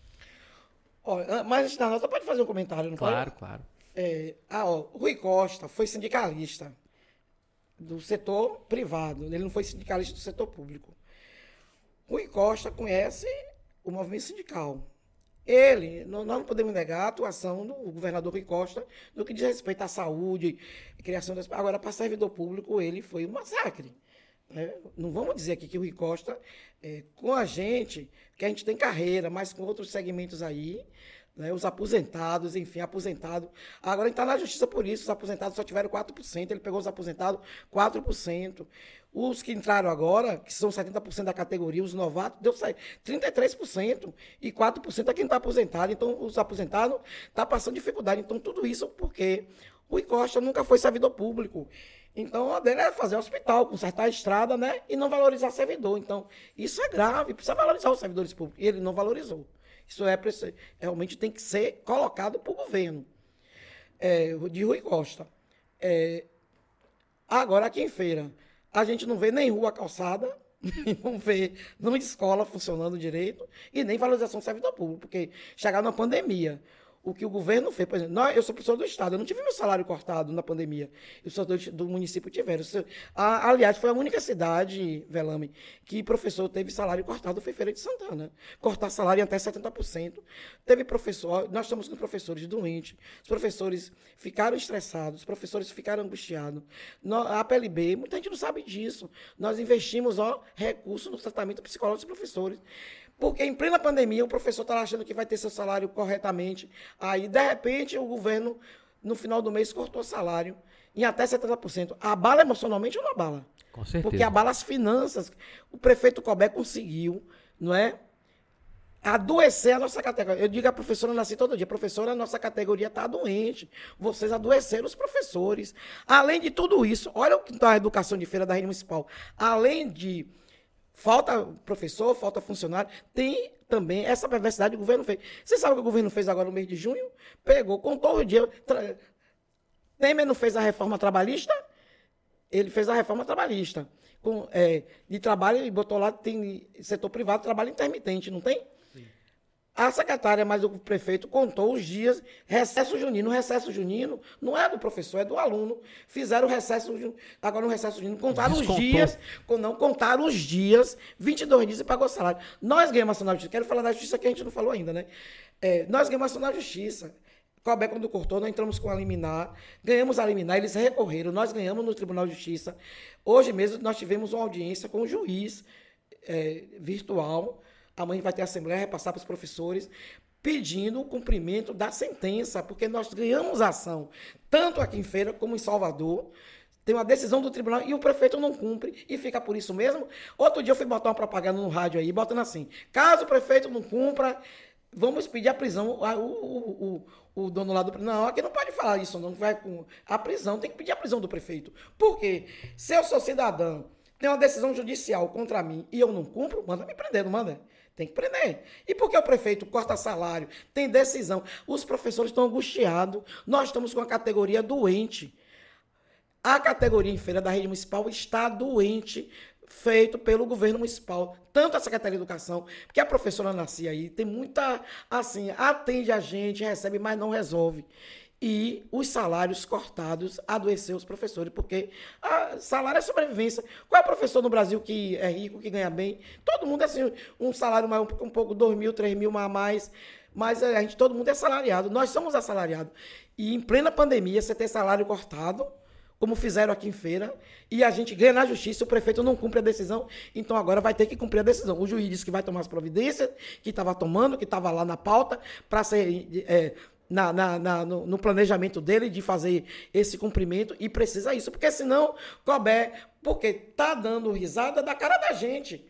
An- mas antes da nota, pode fazer um comentário, não Claro, claro. pode? É, ah, ó, Rui Costa foi sindicalista do setor privado, ele não foi sindicalista do setor público. Rui Costa conhece o movimento sindical. Ele, nó- nós não podemos negar a atuação do governador Rui Costa no que diz respeito à saúde, criação das. Agora, para servidor público, ele foi um massacre. né? Não vamos dizer aqui que o Rui Costa, é, com a gente, que a gente tem carreira, mas com outros segmentos aí, né, os aposentados, enfim, aposentado. Agora gente está na justiça por isso, os aposentados só tiveram 4%, ele pegou os aposentados 4%. Os que entraram agora, que são 70% da categoria, os novatos, deu sa- 33%, e 4% é quem está aposentado. Então, os aposentados estão passando dificuldade. Então, tudo isso porque o Rui Costa nunca foi servidor público. Então, a dele é fazer hospital, consertar a estrada, né? E não valorizar servidor. Então, isso é grave, precisa valorizar os servidores públicos. E ele não valorizou. Isso é realmente tem que ser colocado para o governo é, de Rui Costa. É, agora, aqui em Feira, a gente não vê nem rua calçada, não vê não escola funcionando direito e nem valorização do servidor público, porque chegar na pandemia, o que o governo fez, por exemplo, nós, eu sou professor do Estado, eu não tive meu salário cortado na pandemia, os professores do, município tiveram. A- aliás, foi a única cidade, Velame, que professor teve salário cortado, foi Feira de Santana. Cortar salário em até 70%. Teve professor, nós estamos com professores doentes, os professores ficaram estressados, os professores ficaram angustiados. A PLB, muita gente não sabe disso. Nós investimos ó, recursos no tratamento psicológico dos professores. Porque em plena pandemia o professor está achando que vai ter seu salário corretamente. Aí, de repente, o governo, no final do mês, cortou o salário em até 70%. Abala emocionalmente ou não abala? Com certeza. Porque abala as finanças. O prefeito Cobé conseguiu, não é? Adoecer a nossa categoria. Eu digo à professora Nasci todo dia, professora, a nossa categoria está doente. Vocês adoeceram os professores. Além de tudo isso, olha o que está a educação de feira da rede municipal. Além de falta professor, falta funcionário, tem também essa perversidade que o governo fez. Você sabe o que o governo fez agora no mês de junho? Pegou, contou o dia. tra- Temer não fez a reforma trabalhista? Ele fez a reforma trabalhista. Com, é, de trabalho, e botou lá, tem setor privado, trabalho intermitente, não tem? A secretária, mas o prefeito contou os dias, recesso junino. O recesso junino não é do professor, é do aluno. Fizeram o recesso, ju- agora no recesso junino, contaram Descontou. os dias, não, contaram os dias, 22 dias e pagou salário. Nós ganhamos ação na justiça, quero falar da justiça que a gente não falou ainda, né? É, nós ganhamos ação na justiça. Cobé, quando cortou, nós entramos com a liminar, ganhamos a liminar, eles recorreram, nós ganhamos no Tribunal de Justiça. Hoje mesmo nós tivemos uma audiência com o juiz é, virtual. Amanhã vai ter assembleia, repassar para os professores, pedindo o cumprimento da sentença, porque nós ganhamos a ação, tanto aqui em Feira como em Salvador. Tem uma decisão do tribunal e o prefeito não cumpre e fica por isso mesmo. Outro dia eu fui botar uma propaganda no rádio aí, botando assim: caso o prefeito não cumpra, vamos pedir a prisão. O, o, o, o dono lá do. Não, aqui não pode falar isso, não. Vai com a prisão, tem que pedir a prisão do prefeito. Por quê? Se eu sou cidadão, tem uma decisão judicial contra mim e eu não cumpro, manda me prender, não manda? Tem que prender. E por que o prefeito corta salário? Tem decisão. Os professores estão angustiados. Nós estamos com a categoria doente. A categoria feira da rede municipal está doente, feito pelo governo municipal, tanto a Secretaria de Educação, porque a professora nascia aí, tem muita, assim, atende a gente, recebe, mas não resolve. E os salários cortados adoeceu os professores, porque a salário é sobrevivência. Qual é o professor no Brasil que é rico, que ganha bem? Todo mundo é assim, um salário mais, um pouco, dois mil, três mil a mais. Mas a gente, todo mundo é assalariado. Nós somos assalariados. E em plena pandemia, você ter salário cortado, como fizeram aqui em feira, e a gente ganha na justiça, o prefeito não cumpre a decisão, então agora vai ter que cumprir a decisão. O juiz disse que vai tomar as providências, que estava tomando, que estava lá na pauta, para ser. é, na, na- na- no, no planejamento dele de fazer esse cumprimento e precisa isso, porque senão, Cobé, porque tá dando risada da cara da gente.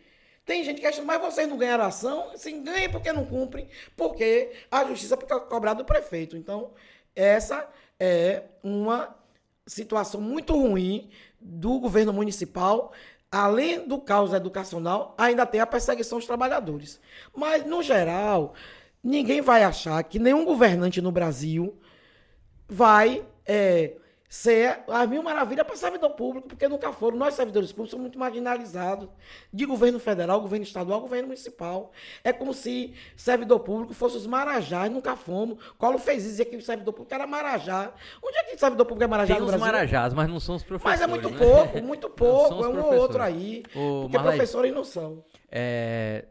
Tem gente que acha, mas vocês não ganharam ação? Sim, ganha porque não cumprem, porque a justiça fica cobrada do prefeito. Então, essa é uma situação muito ruim do governo municipal. Além do caos educacional, ainda tem a perseguição aos trabalhadores. Mas, no geral, ninguém vai achar que nenhum governante no Brasil vai é, ser a mil maravilhas para servidor público, porque nunca foram. Nós, servidores públicos, somos muito marginalizados de governo federal, governo estadual, governo municipal. É como se servidor público fosse os marajás, nunca fomos. Colo fez isso, que o servidor público era marajá. Onde é que servidor público é marajá Tem no os Brasil? marajás, mas não são os professores. Mas é muito né? pouco, muito pouco. É um ou outro aí. Porque Marlene, professores não são. É,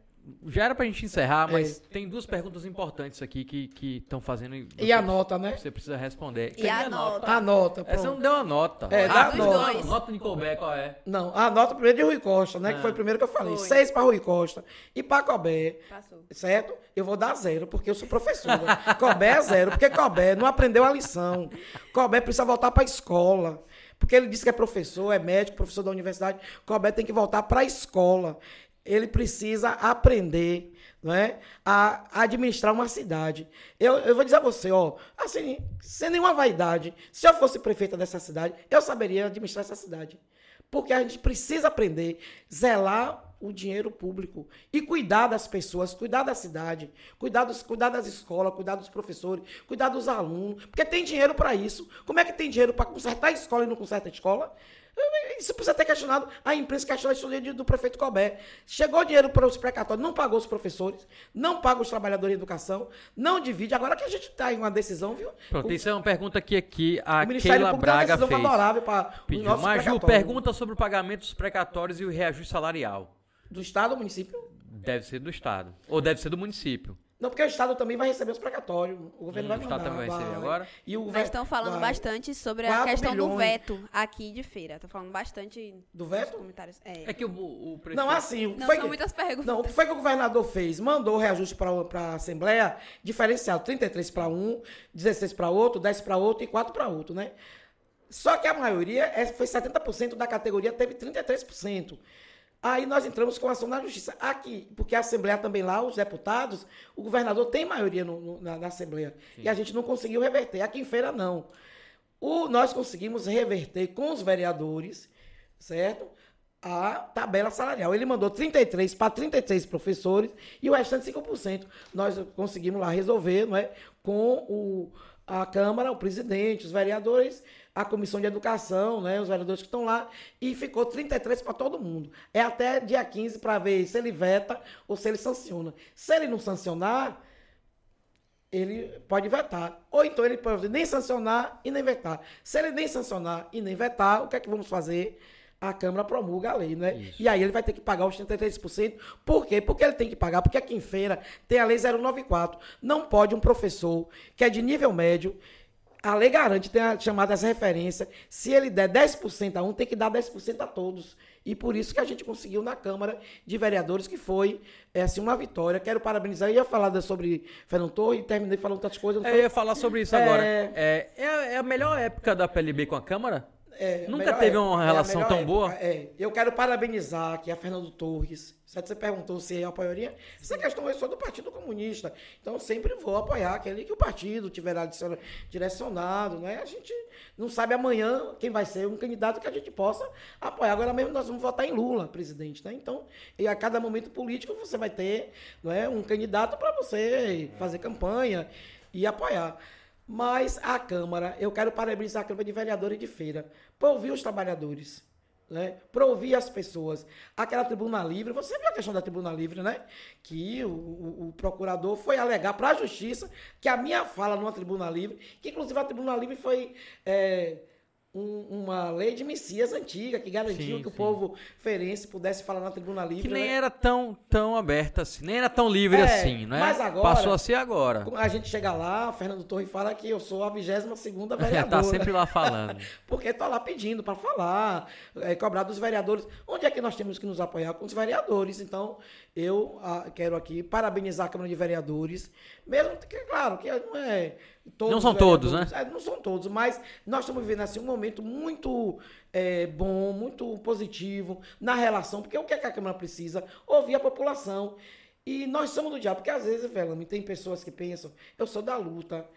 já era pra gente encerrar, mas É. tem duas perguntas importantes aqui que estão fazendo. e E a nota, né? Você precisa responder. E Tem a nota? A nota, Essa não pronto. deu a nota. É, dá ah, a nota. dois. Nota de Colbert, qual é? Não, a nota primeiro de Rui Costa, né? Ah. Que foi o primeiro que eu falei. Foi. Seis para Rui Costa. E para Cobé, Passou. certo? Eu vou dar zero, porque eu sou professora. Cobé é zero, porque Cobé não aprendeu a lição. Cobé precisa voltar para a escola. Porque ele disse que é professor, é médico, professor da universidade. Cobé tem que voltar para a escola. Ele precisa aprender não é? a administrar uma cidade. Eu, eu vou dizer a você, ó, assim, sem nenhuma vaidade, se eu fosse prefeita dessa cidade, eu saberia administrar essa cidade. Porque a gente precisa aprender, zelar o dinheiro público e cuidar das pessoas, cuidar da cidade, cuidar, dos, cuidar das escolas, cuidar dos professores, cuidar dos alunos, porque tem dinheiro para isso. Como é que tem dinheiro para consertar a escola e não conserta a escola? Isso precisa ter questionado. A imprensa questionou isso do, do prefeito Colbert. Chegou dinheiro para os precatórios, não pagou os professores, não paga os trabalhadores de educação, não divide. Agora que a gente está em uma decisão, viu? Pronto, o, isso é uma pergunta que aqui a Keila Público deu uma Braga decisão fez. favorável para os Pediu. nossos Maju, pergunta sobre o pagamento dos precatórios e o reajuste salarial. Do Estado ou município? Deve ser do Estado. Ou deve ser do município. Não, porque o Estado também vai receber os precatórios. O governo Hum, vai o Estado mandar, também vai receber agora? E o Mas estão falando vai. bastante sobre a questão do bilhões. veto aqui de feira. Estão falando bastante Do veto? comentários. É. É que o, o prefeito... Não, assim, o que Não, foi são que- muitas perguntas. Não, o que foi que o governador fez? Mandou o reajuste para a Assembleia diferenciado: 33 para um, 16 para outro, 10 para outro e 4 para outro, né? Só que a maioria é, foi 70% da categoria, teve 33%. Aí nós entramos com ação na justiça. Aqui, porque a Assembleia também lá, os deputados, o governador tem maioria no- no- na, na Assembleia. E a gente não conseguiu reverter. Aqui em feira, não. O, nós conseguimos reverter com os vereadores, certo? A tabela salarial. Ele mandou 33 para 33 professores e o restante 5%. Nós conseguimos lá resolver, não é? Com o, a Câmara, o presidente, os vereadores, a comissão de educação, né? Os vereadores que estão lá. E ficou 33 para todo mundo. É até dia 15 para ver se ele veta ou se ele sanciona. Se ele não sancionar, ele pode vetar. Ou então ele pode nem sancionar e nem vetar. Se ele nem sancionar e nem vetar, o que é que vamos fazer? A Câmara promulga a lei, né? Isso. E aí ele vai ter que pagar os 33%. Por quê? Porque ele tem que pagar, porque aqui em feira tem a lei 094. Não pode um professor que é de nível médio, a lei garante, tem a chamada essa referência, se ele der 10% a um, tem que dar 10% a todos. E por isso que a gente conseguiu na Câmara de Vereadores, que foi é, assim, uma vitória. Quero parabenizar. Eu ia falar sobre Fernando Torre e terminei falando outras coisas. não Eu ia falar sobre isso É. agora. É, é, a- é a melhor época da PLB com a Câmara? É, Nunca melhor teve uma é relação tão boa? É, eu quero parabenizar aqui a Fernando Torres. Certo? Você perguntou se eu apoiaria. Essa questão eu sou do Partido Comunista. Então sempre vou apoiar aquele que o partido tiver direciona- direcionado. Né? A gente não sabe amanhã quem vai ser um candidato que a gente possa apoiar. Agora mesmo nós vamos votar em Lula, presidente. Né? Então, e a cada momento político você vai ter não é, um candidato para você fazer campanha e apoiar. Mas a Câmara, eu quero parabenizar a Câmara de Vereadores de Feira, para ouvir os trabalhadores, né? para ouvir as pessoas. Aquela tribuna livre, você viu a questão da tribuna livre, né? Que o, o- o procurador foi alegar para a justiça que a minha fala numa tribuna livre, que inclusive a tribuna livre foi. é, um- uma lei de Messias antiga que garantiu Sim, que o sim. povo ferense pudesse falar na tribuna livre. Que nem né? era tão, tão aberta assim, nem era tão livre É, assim, não é? mas agora- Passou a ser agora. A gente chega lá, Fernando Torre fala que eu sou a 22 segunda tá vereadora. sempre lá falando. Porque tá lá pedindo para falar, é, cobrar dos vereadores. Onde é que nós temos que nos apoiar? Com os vereadores. Então, eu ah, quero aqui parabenizar a Câmara de Vereadores. Mesmo que, claro, que não é. Todos Não são os todos, vereadores, é, não são todos, mas nós estamos vivendo assim, um momento muito é, bom, muito positivo na relação, porque o que, é que a Câmara precisa? Ouvir a população. E nós somos do diabo, porque às vezes, Velame, tem pessoas que pensam, eu sou da luta,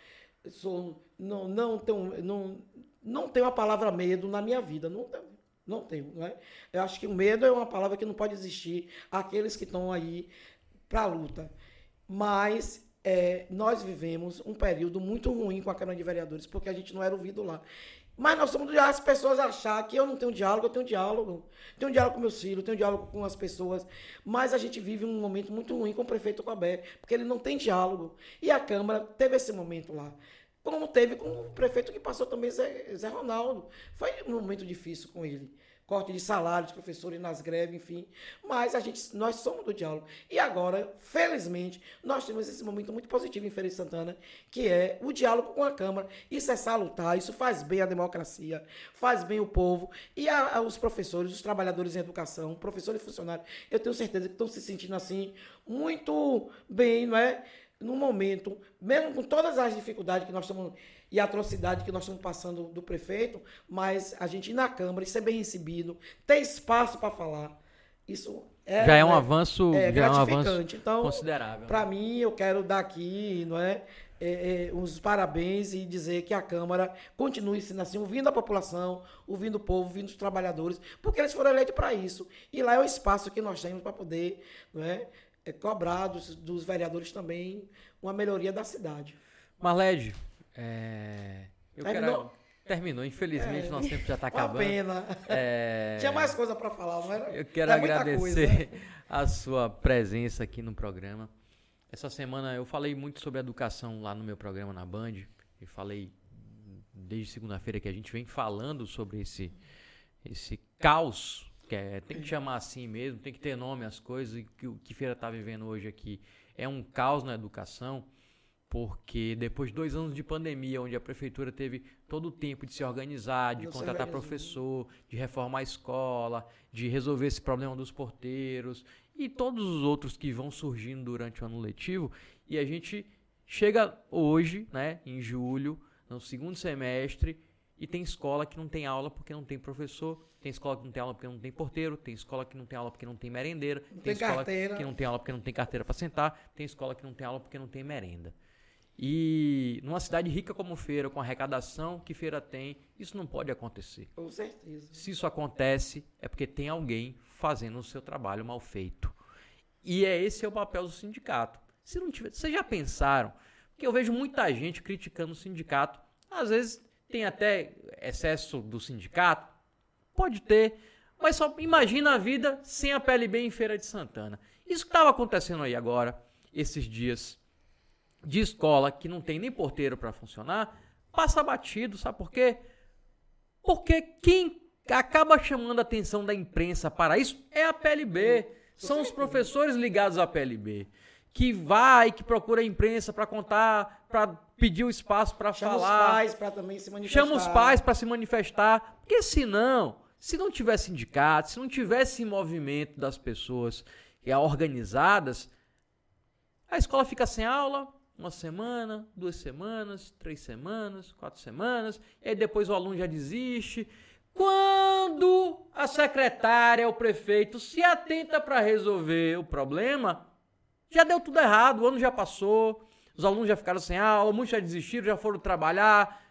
sou, não, não, tenho, não, não tenho a palavra medo na minha vida. Não tenho. Não tenho, não é? Eu acho que o medo é uma palavra que não pode existir. Aqueles que estão aí para a luta. Mas é, nós vivemos um período muito ruim com a Câmara de Vereadores, porque a gente não era ouvido lá. Mas nós somos as pessoas achar que eu não tenho diálogo, eu tenho diálogo. Tenho diálogo com meus filhos, tenho diálogo com as pessoas. Mas a gente vive um momento muito ruim com o prefeito Cobé, porque ele não tem diálogo. E a Câmara teve esse momento lá. Como teve com o prefeito que passou também, Zé, Zé Ronaldo. Foi um momento difícil com ele. Corte de salários, professores nas greves, enfim. Mas a gente, nós somos do diálogo. E agora, felizmente, nós temos esse momento muito positivo em Feira de Santana, que é o diálogo com a Câmara. Isso é salutar, isso faz bem à democracia, faz bem o povo. E a, a- os professores, os trabalhadores em educação, professores e funcionários, eu tenho certeza que estão se sentindo assim, muito bem, não é? no momento, mesmo com todas as dificuldades que nós estamos e a atrocidade que nós estamos passando do prefeito, mas a gente ir na Câmara e ser bem recebido, ter espaço para falar, isso é, já é um né, avanço, é já é um avanço gratificante. então, considerável. para mim, eu quero dar aqui, não é, é, é, uns parabéns e dizer que a Câmara continue sendo assim, ouvindo a população, ouvindo o povo, ouvindo os trabalhadores, porque eles foram eleitos para isso. E lá é o espaço que nós temos para poder não é, é, cobrar dos, dos vereadores também uma melhoria da cidade. Marlede, é, eu Terminou? quero... Terminou, infelizmente É. nosso tempo já está Uma acabando. pena. É, Tinha mais coisa para falar, não era? Eu quero Era agradecer a sua presença aqui no programa. Essa semana eu falei muito sobre educação lá no meu programa na Band. E falei desde segunda-feira que a gente vem falando sobre esse, esse caos, que é, tem que chamar assim mesmo, tem que ter nome as coisas. E que o que Feira está vivendo hoje aqui é um caos na educação, porque depois de dois anos de pandemia, onde a prefeitura teve todo o tempo de se organizar, de Não contratar professor, de reformar a escola, de resolver esse problema dos porteiros e todos os outros que vão surgindo durante o ano letivo. E a gente chega hoje, né, em julho, no segundo semestre, e tem escola que não tem aula porque não tem professor, tem escola que não tem aula porque não tem porteiro, tem escola que não tem aula porque não tem merendeira, tem, tem escola carteira. que não tem aula porque não tem carteira para sentar, tem escola que não tem aula porque não tem merenda. E numa cidade rica como Feira, com a arrecadação que Feira tem, isso não pode acontecer. Com certeza. Se isso acontece, é porque tem alguém fazendo o seu trabalho mal feito. E é esse é o papel do sindicato. Se não tiver, vocês já pensaram? Porque eu vejo muita gente criticando o sindicato. Às vezes tem até excesso do sindicato, pode ter, mas só imagina a vida sem a PLB em Feira de Santana. Isso que estava acontecendo aí agora, esses dias. De escola que não tem nem porteiro para funcionar, passa batido, sabe por quê? Porque quem acaba chamando a atenção da imprensa para isso é a PLB. São os professores ligados à PLB que vai, que procura a imprensa para contar, para pedir o espaço para falar. Chama os pais para também se manifestar. Chama os pais para se manifestar. Porque senão, se não tiver sindicato, se não tivesse movimento das pessoas organizadas, a escola fica sem aula uma semana, duas semanas, três semanas, quatro semanas, e aí depois o aluno já desiste. Quando a secretária, o prefeito se atenta para resolver o problema, já deu tudo errado, o ano já passou, os alunos já ficaram sem aula, muitos já desistiram, já foram trabalhar.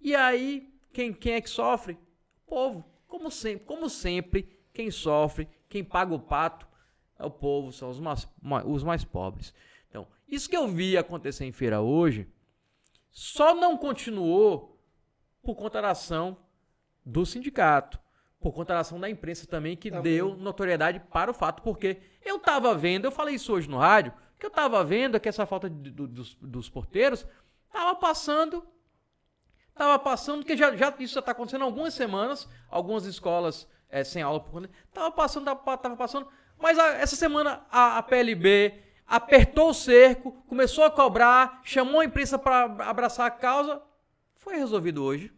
E aí, quem, quem é que sofre? O povo. Como sempre, como sempre, quem sofre, quem paga o pato é o povo, são os mais, os mais pobres. Isso que eu vi acontecer em feira hoje, só não continuou por conta da ação do sindicato por conta da ação da imprensa também, que deu notoriedade para o fato. Porque eu estava vendo, eu falei isso hoje no rádio, que eu estava vendo que essa falta de, do, dos, dos porteiros estava passando. Estava passando, que já, já isso já está acontecendo há algumas semanas, algumas escolas é, sem aula por conta. Estava passando, estava passando. Mas a, essa semana a, a PLB apertou o cerco, começou a cobrar, chamou a imprensa para abraçar a causa. Foi resolvido hoje.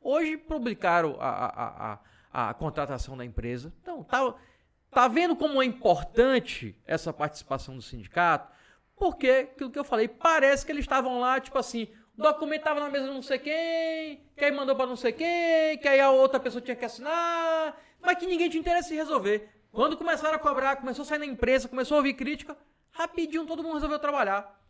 Hoje publicaram a, a, a, a contratação da empresa. Então, tá, tá vendo como é importante essa participação do sindicato? Porque, aquilo que eu falei, parece que eles estavam lá, tipo assim, o documento estava na mesa de não sei quem, que aí mandou para não sei quem, que aí a outra pessoa tinha que assinar, mas que ninguém tinha interesse em resolver. Quando começaram a cobrar, começou a sair na imprensa, começou a ouvir crítica, rapidinho todo mundo resolveu trabalhar.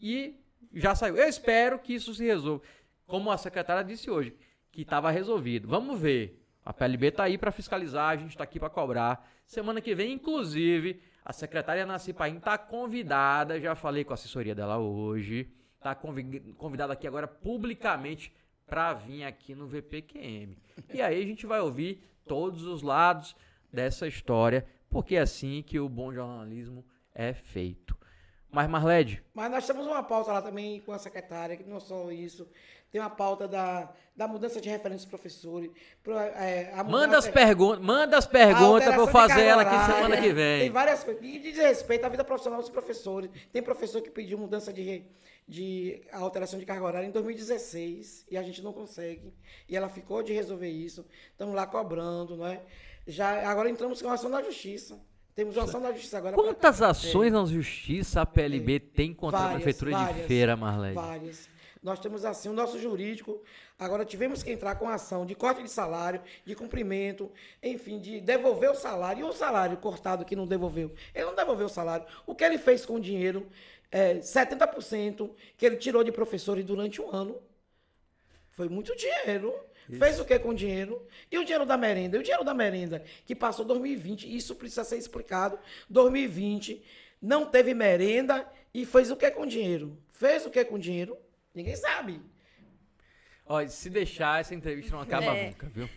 E já saiu. Eu espero que isso se resolva. Como a secretária disse hoje, que estava resolvido. Vamos ver. A PLB está aí para fiscalizar, a gente está aqui para cobrar. Semana que vem, inclusive, a secretária Nasci Paim está convidada, já falei com a assessoria dela hoje, está convidada aqui agora publicamente para vir aqui no VPQM. E aí a gente vai ouvir todos os lados dessa história, porque é assim que o bom jornalismo é feito. Mas, Marlede. Mas nós temos uma pauta lá também com a secretária, que não só isso. Tem uma pauta da, da mudança de referência dos professores. Pro, é, manda, as pergun manda as perguntas para eu fazer ela aqui semana que vem. Tem várias coisas. E diz respeito à vida profissional dos professores. Tem professor que pediu mudança de, de alteração de carga horária em 2016 e a gente não consegue. E ela ficou de resolver isso. Estamos lá cobrando, não é? Já, agora entramos com a ação da justiça. Temos uma ação da justiça agora. Quantas pra... ações é. na justiça a PLB é. tem contra várias, a prefeitura várias, de Feira, Marlene? Várias. Nós temos assim o nosso jurídico. Agora tivemos que entrar com ação de corte de salário, de cumprimento, enfim, de devolver o salário. E o salário cortado que não devolveu? Ele não devolveu o salário. O que ele fez com o dinheiro, é, 70% que ele tirou de professores durante um ano. Foi muito dinheiro. Isso. Fez o que com o dinheiro? E o dinheiro da merenda? E o dinheiro da merenda que passou 2020, isso precisa ser explicado. 2020 não teve merenda e fez o que com o dinheiro? Fez o que com o dinheiro? Ninguém sabe. Olha, se deixar, essa entrevista não acaba é. nunca, viu?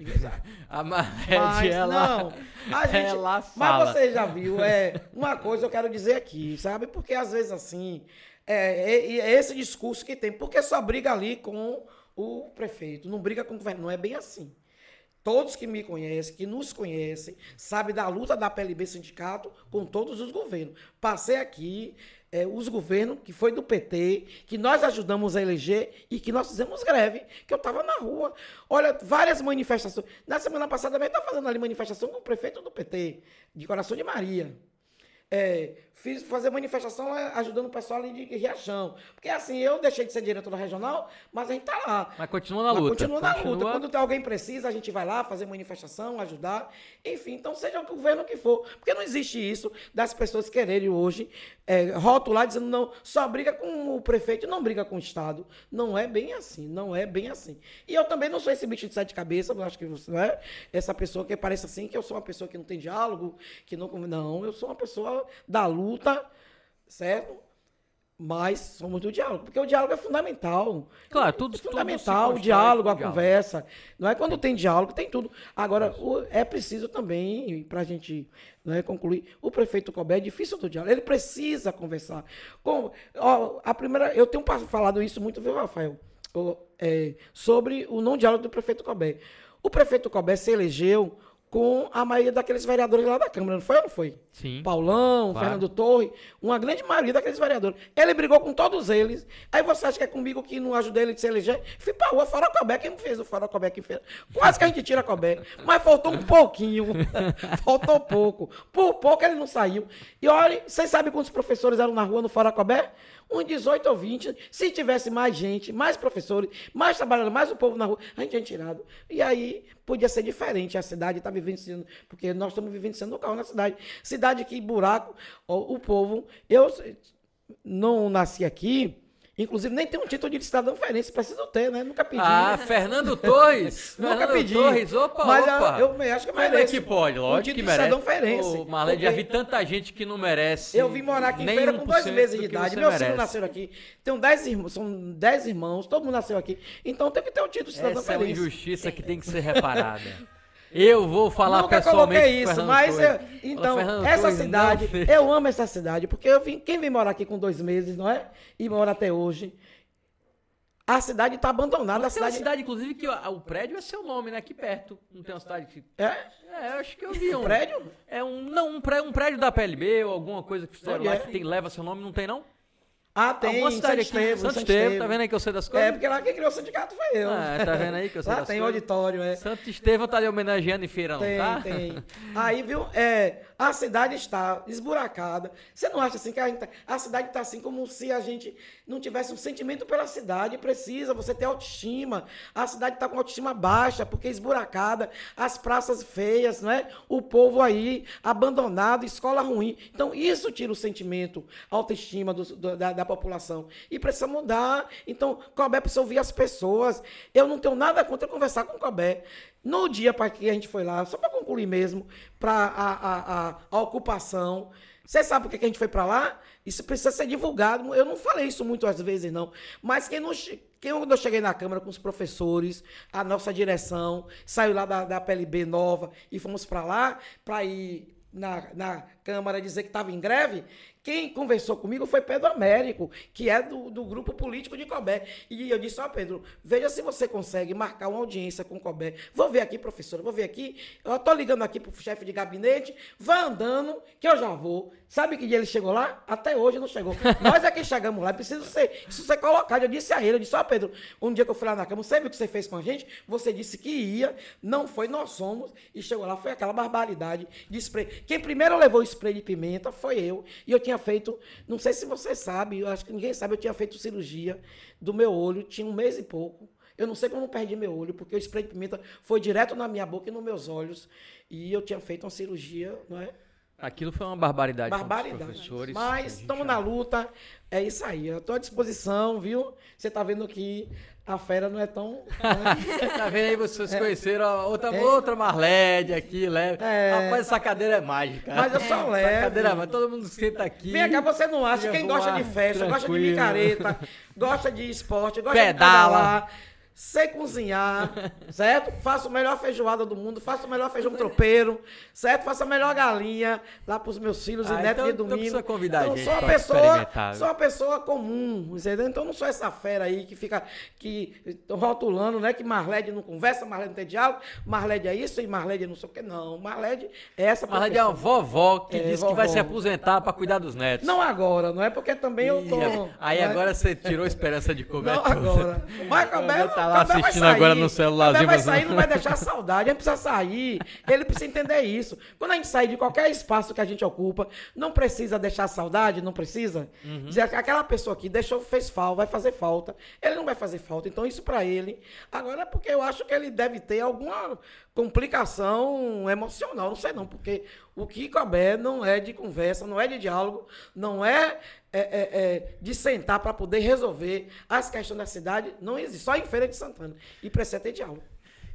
A Marrete, ela, não, a gente, ela fala. Mas você já viu, é, uma coisa eu quero dizer aqui, sabe? Porque às vezes assim, é, é, é esse discurso que tem, porque só briga ali com o prefeito, não briga com o governo, não é bem assim. Todos que me conhecem, que nos conhecem, sabem da luta da PLB Sindicato com todos os governos. Passei aqui, é, os governos, que foi do PT, que nós ajudamos a eleger e que nós fizemos greve, que eu estava na rua. Olha, várias manifestações. Na semana passada também estava fazendo ali manifestação com o prefeito do PT, de Coração de Maria. É, fiz fazer manifestação ajudando o pessoal ali de Riachão. Porque assim, eu deixei de ser diretor regional, mas a gente tá lá. Mas continua na luta. Continua na continua... luta. Quando tem alguém precisa, a gente vai lá fazer manifestação, ajudar. Enfim, então seja o governo que for. Porque não existe isso das pessoas quererem hoje é, rotular dizendo não, só briga com o prefeito, não briga com o Estado. Não é bem assim, não é bem assim. E eu também não sou esse bicho de sete cabeças, eu acho que você não é essa pessoa que parece assim, que eu sou uma pessoa que não tem diálogo, que não. Não, eu sou uma pessoa da luta, certo? mas somos do diálogo, porque o diálogo é fundamental. Claro, tudo É tudo fundamental, se o diálogo, a o diálogo. conversa. Não é quando tem diálogo, tem tudo. Agora, o- é preciso também, para a gente né, concluir, o prefeito Cobé é difícil do diálogo. Ele precisa conversar. Com, ó, a primeira, eu tenho falado isso muito, viu, Rafael? Ô, é, sobre o não diálogo do prefeito Cobé. O prefeito Cobé se elegeu com a maioria daqueles vereadores lá da Câmara, não foi ou não foi? Sim. Paulão, Claro. Fernando Torre, uma grande maioria daqueles vereadores. Ele brigou com todos eles. Aí você acha que é comigo que não ajudei ele a se eleger? Fui pra rua, fora Cobé, quem fez o fora Cobé que fez? Quase que a gente tira Cobé. Mas faltou um pouquinho. faltou pouco. Por pouco ele não saiu. E olha, vocês sabem quantos professores eram na rua no Fora Cobé? Uns 18 ou 20. Se tivesse mais gente, mais professores, mais trabalhadores, mais o povo na rua, a gente tinha tirado. E aí podia ser diferente. A cidade está vivenciando, porque nós estamos vivenciando o carro na cidade. Cidade que buraco, o povo. Eu não nasci aqui, inclusive nem tenho um título de cidadão feirense, preciso ter, né? Nunca pedi. Ah, Fernando Torres. Nunca Fernando pedi. Torres, opa, Mas opa. eu, eu acho que Como é merece. que pode? Um Lógico título que merece. cidadão. Ô, Marlene, já vi tanta gente que não merece. Eu vim morar aqui em Feira com dois 1% meses do de idade. Meus filhos merece. nasceram aqui. Tenho dez irmãos, são dez irmãos, todo mundo nasceu aqui. Então tem que ter um título de cidadão Essa é uma injustiça que tem que ser reparada. Eu vou falar Nunca pessoalmente. coloquei isso, mas eu- então, Fernando essa Torres, cidade, não eu amo essa cidade, porque eu vim, quem vem morar aqui com dois meses, não é? E mora até hoje. A cidade está abandonada, a Mas uma cidade. cidade, inclusive, que o prédio é seu nome, né? Aqui perto. Não tem uma cidade que. É? É, acho que eu vi um. Prédio? É um. Não, um prédio, um prédio da PLB ou alguma coisa que fizeram Onde lá é? que tem, leva seu nome, não tem, não? Ah, tem. Alguma cidade Santo aqui. Santo Santo Estevão, Estevão. tá vendo aí que eu sei das coisas? É, porque lá quem criou o sindicato foi eu. Ah, tá vendo aí que eu sei Lá das tem coisas? auditório, é. Santo Estevão tá ali homenageando em feira, não Tem, tá? tem. Aí, viu, é, a cidade está esburacada. Você não acha assim que a, gente tá- a cidade está assim como se a gente não tivesse um sentimento pela cidade? Precisa você ter autoestima. A cidade está com autoestima baixa, porque é esburacada, as praças feias, não é? O povo aí abandonado, escola ruim. Então, isso tira o sentimento, a autoestima do- do- da, da população. E precisa mudar. Então, Cobé precisa ouvir as pessoas. Eu não tenho nada contra conversar com Cobé. No dia para que a gente foi lá, só para concluir mesmo, para a, a, a, a ocupação. Você sabe por que a gente foi para lá? Isso precisa ser divulgado. Eu não falei isso muitas vezes, não. Mas quem não. Quem, quando eu cheguei na Câmara com os professores, a nossa direção, saiu lá da, da PLB nova e fomos para lá para ir na, na Câmara dizer que estava em greve. Quem conversou comigo foi Pedro Américo, que é do, do grupo político de Cobé. E eu disse, ó Pedro, veja se você consegue marcar uma audiência com Cobé. Vou ver aqui, professora, vou ver aqui. Eu tô ligando aqui pro chefe de gabinete, vai andando, que eu já vou. Sabe que dia ele chegou lá? Até hoje não chegou. Nós é que chegamos lá, precisa ser, isso ser colocado. Eu disse a ele, eu disse, ó Pedro, um dia que eu fui lá na Câmara, você viu o que você fez com a gente? Você disse que ia, não foi, nós somos, e chegou lá, foi aquela barbaridade de spray. Quem primeiro levou o spray de pimenta foi eu, e eu tinha feito, não sei se você sabe, eu acho que ninguém sabe, eu tinha feito cirurgia do meu olho, tinha um mês e pouco. Eu não sei como perdi meu olho, porque o spray de pimenta foi direto na minha boca e nos meus olhos, e eu tinha feito uma cirurgia, não é? Aquilo foi uma barbaridade. Barbaridade. professores. Mas estamos na luta. É isso aí. Eu estou à disposição, viu? Você está vendo que a fera não é tão. Tá vendo aí, vocês conheceram a outra, outra Marlede aqui, leve. É. Rapaz, essa cadeira é mágica. Mas eu sou Essa leve. cadeira, mas todo mundo senta aqui. Vem cá, você não acha? Quem gosta de festa, gosta de tranquilo. micareta, gosta de esporte, gosta Pedala. de pedalar, sei cozinhar, certo? Faço a melhor feijoada do mundo, faço o melhor feijão tropeiro, certo? Faço a melhor galinha lá pros meus filhos Ah, e netos então- de então domingo. precisa convidar Então, sou uma pessoa, sou uma pessoa comum, entendeu? Então não sou essa fera aí que fica que rotulando, né, que Marlede não conversa, Marlede não tem diálogo, Marlede é isso e Marlede não sei o que não. Marlede é essa Marlede é uma vovó que É, disse que vai vovó. se aposentar pra cuidar dos netos. Não agora, não é porque também eu tô. Aí né? agora você tirou a esperança de comer. Não agora. Mas tá lá o Cabé vai assistindo sair. agora no celularzinho, Cabé vai sair, não- vai deixar saudade. A gente precisa sair. Ele precisa entender isso. Quando a gente sair de qualquer espaço que a gente ocupa, não precisa deixar saudade, não precisa. Uhum. Dizer que aquela pessoa que deixou, fez falta, vai fazer falta. Ele não vai fazer falta. Então, isso pra ele. Agora, é porque eu acho que ele deve ter alguma complicação emocional. Não sei não, porque o Kiko Abé não é de conversa, não é de diálogo, não é, é, é, é, de sentar para poder resolver as questões da cidade. Não existe, só em Feira de Santana. E precisa ter diálogo.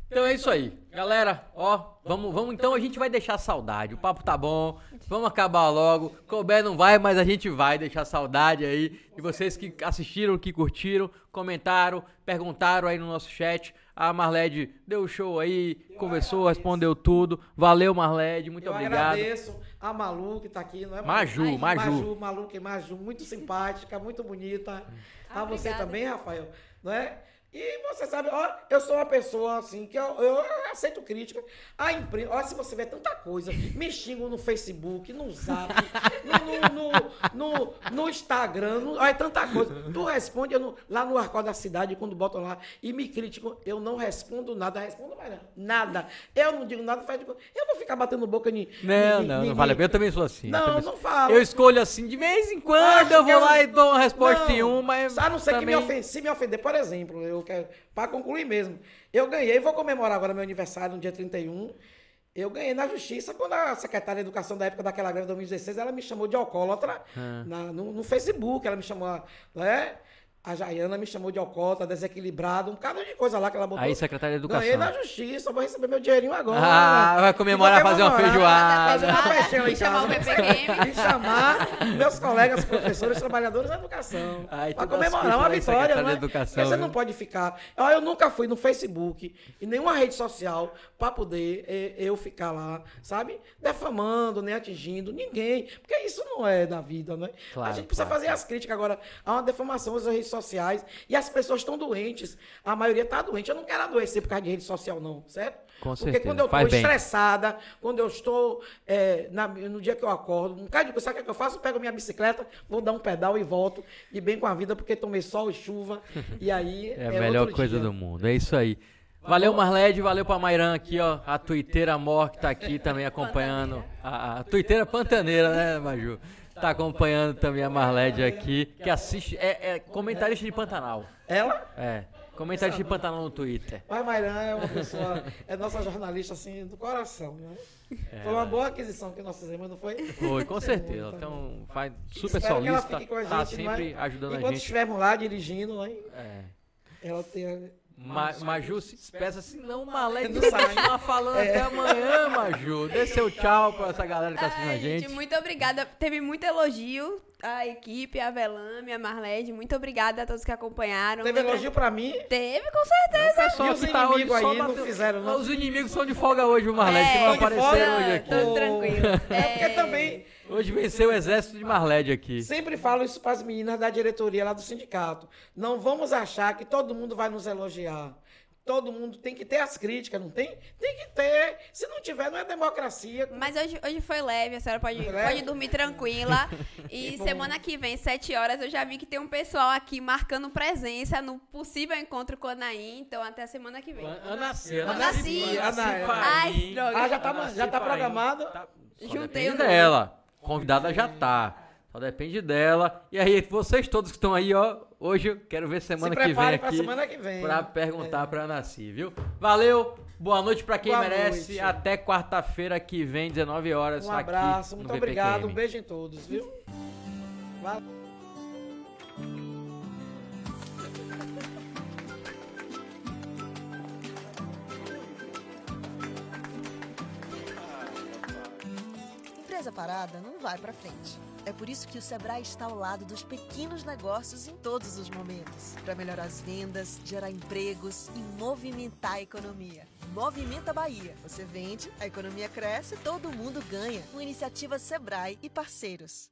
Então é isso aí. Galera, ó, vamos, vamos então, a gente vai deixar saudade. O papo tá bom, vamos acabar logo. Couber não vai, mas a gente vai deixar saudade aí. E vocês que assistiram, que curtiram, comentaram, perguntaram aí no nosso chat. A Marlede deu show aí, conversou, respondeu tudo. Valeu, Marlede, muito eu obrigado. agradeço a Malu, que tá aqui, não é Maju, Maju. Maju, Malu, que é Maju, muito simpática, muito bonita. Ah, a você obrigada. também, Rafael, não é? E você sabe, ó, eu sou uma pessoa assim que eu, eu aceito crítica. A imprensa, olha, se você vê tanta coisa, me xingam no Facebook, no Zap, no, no, no, no- Instagram, no, olha, tanta coisa. Tu responde eu não- lá no Arco da Cidade, quando botam lá e me criticam, eu não respondo nada, respondo mais nada. Eu não digo nada, faz de conta. Eu vou ficar batendo boca em. Não, em- não, em- não vale a pena. Eu também sou assim. eu Não, também não falo. Eu escolho assim, de vez em quando Acho eu vou eu- lá e dou uma resposta em Não, um, mas. A não ser que me também- ofende, se me ofender, por exemplo, eu quero. Pra concluir mesmo. Eu ganhei, vou comemorar agora meu aniversário no dia 31. Eu ganhei na justiça quando a secretária de Educação da época daquela greve de 2016, ela me chamou de alcoólatra na- no, no Facebook. Ela me chamou, né? A Jaiana me chamou de alcoólatra, desequilibrado, um bocado de coisa lá que ela botou. Aí, secretária de Educação. Ganhei na justiça, vou receber meu dinheirinho agora. Ah, vai comemorar, E fazer uma feijoada. Fazer uma festinha em E chamar o. PPM. E chamar meus colegas professores, trabalhadores da educação. Ai, Pra tudo comemorar uma vitória, né? Educação, Porque você viu? não pode ficar... Ó, Eu nunca fui no Facebook, em nenhuma rede social, pra poder eh, eu ficar lá, sabe? Defamando, nem atingindo ninguém. Porque isso não é da vida, né? Claro, a gente precisa claro, fazer as críticas agora. Há uma defamação nas redes sociais e as pessoas estão doentes. A maioria está doente. Eu não quero adoecer por causa de rede social, não, certo? Com Porque certeza, quando eu estou estressada, quando eu estou eh, na- no dia que eu acordo, um cara de sabe o que eu faço? Eu pego minha bicicleta, vou dar um pedal e volto, de bem com a vida, porque tomei sol e chuva. E aí É a melhor outro coisa dia. do mundo, é isso aí. Valeu, Marlede, valeu pra Mairan aqui, ó. A tuiteira Mor que tá aqui também acompanhando. A, a tuiteira pantaneira, né, Maju? Tá acompanhando também a Marlede aqui, que assiste, é, é comentarista de Pantanal. Ela? É, comentarista de Pantanal no Twitter. Mas Mairan é uma pessoa, é nossa jornalista assim do coração, né? foi uma boa aquisição que nós fizemos, não foi? Foi, com certeza. Então, faz super Espero que ela solista, fique com a gente, tá sempre ajudando a Enquanto gente. estivermos lá dirigindo, né? É. Ela tem. Ma Maju se despeça assim, não, Marlede Não não sai. continuar falando até amanhã, Maju. Dê seu tchau pra essa galera que tá assistindo Ai, a gente. muito obrigada. Teve muito elogio à equipe, a Velame, a Marlede. Muito obrigada a todos que acompanharam. Teve elogio pra mim. Teve, com certeza. O pessoal E os que tá hoje inimigos só aí não bateu- fizeram, não? Os inimigos são de folga hoje, o Marlede, que não É, Tão de apareceram hoje aqui. Tô tranquilo. É porque também Hoje venceu o exército de Marlede aqui. sempre falo isso para as meninas da diretoria lá do sindicato. Não vamos achar que todo mundo vai nos elogiar. Todo mundo tem que ter as críticas, não tem? Tem que ter. Se não tiver, não é democracia. Mas hoje, hoje foi leve, a senhora pode, leve? pode dormir tranquila. E Que semana que vem, 7 horas, eu já vi que tem um pessoal aqui marcando presença no possível encontro com a Anaí. Então, até a semana que vem. Ana C. Ana C. Ana- Ai, droga. Ah, já tá, já tá programado? Tá, Juntei nome. dela. Convidada já tá. Só depende dela. E aí, vocês todos que estão aí, ó. Hoje eu quero ver semana Se que vem pra aqui. semana que vem. Pra perguntar pra Ana C, viu? Valeu. Boa noite pra quem Boa merece. noite. Até quarta-feira que vem, 19 horas. Um abraço, muito VPQM. obrigado. Um beijo em todos, viu? Valeu. Empresa parada não vai pra frente. É por isso que o Sebrae está ao lado dos pequenos negócios em todos os momentos, para melhorar as vendas, gerar empregos e movimentar a economia. Movimenta Bahia. Você vende, a economia cresce, todo mundo ganha. Uma iniciativa Sebrae e parceiros.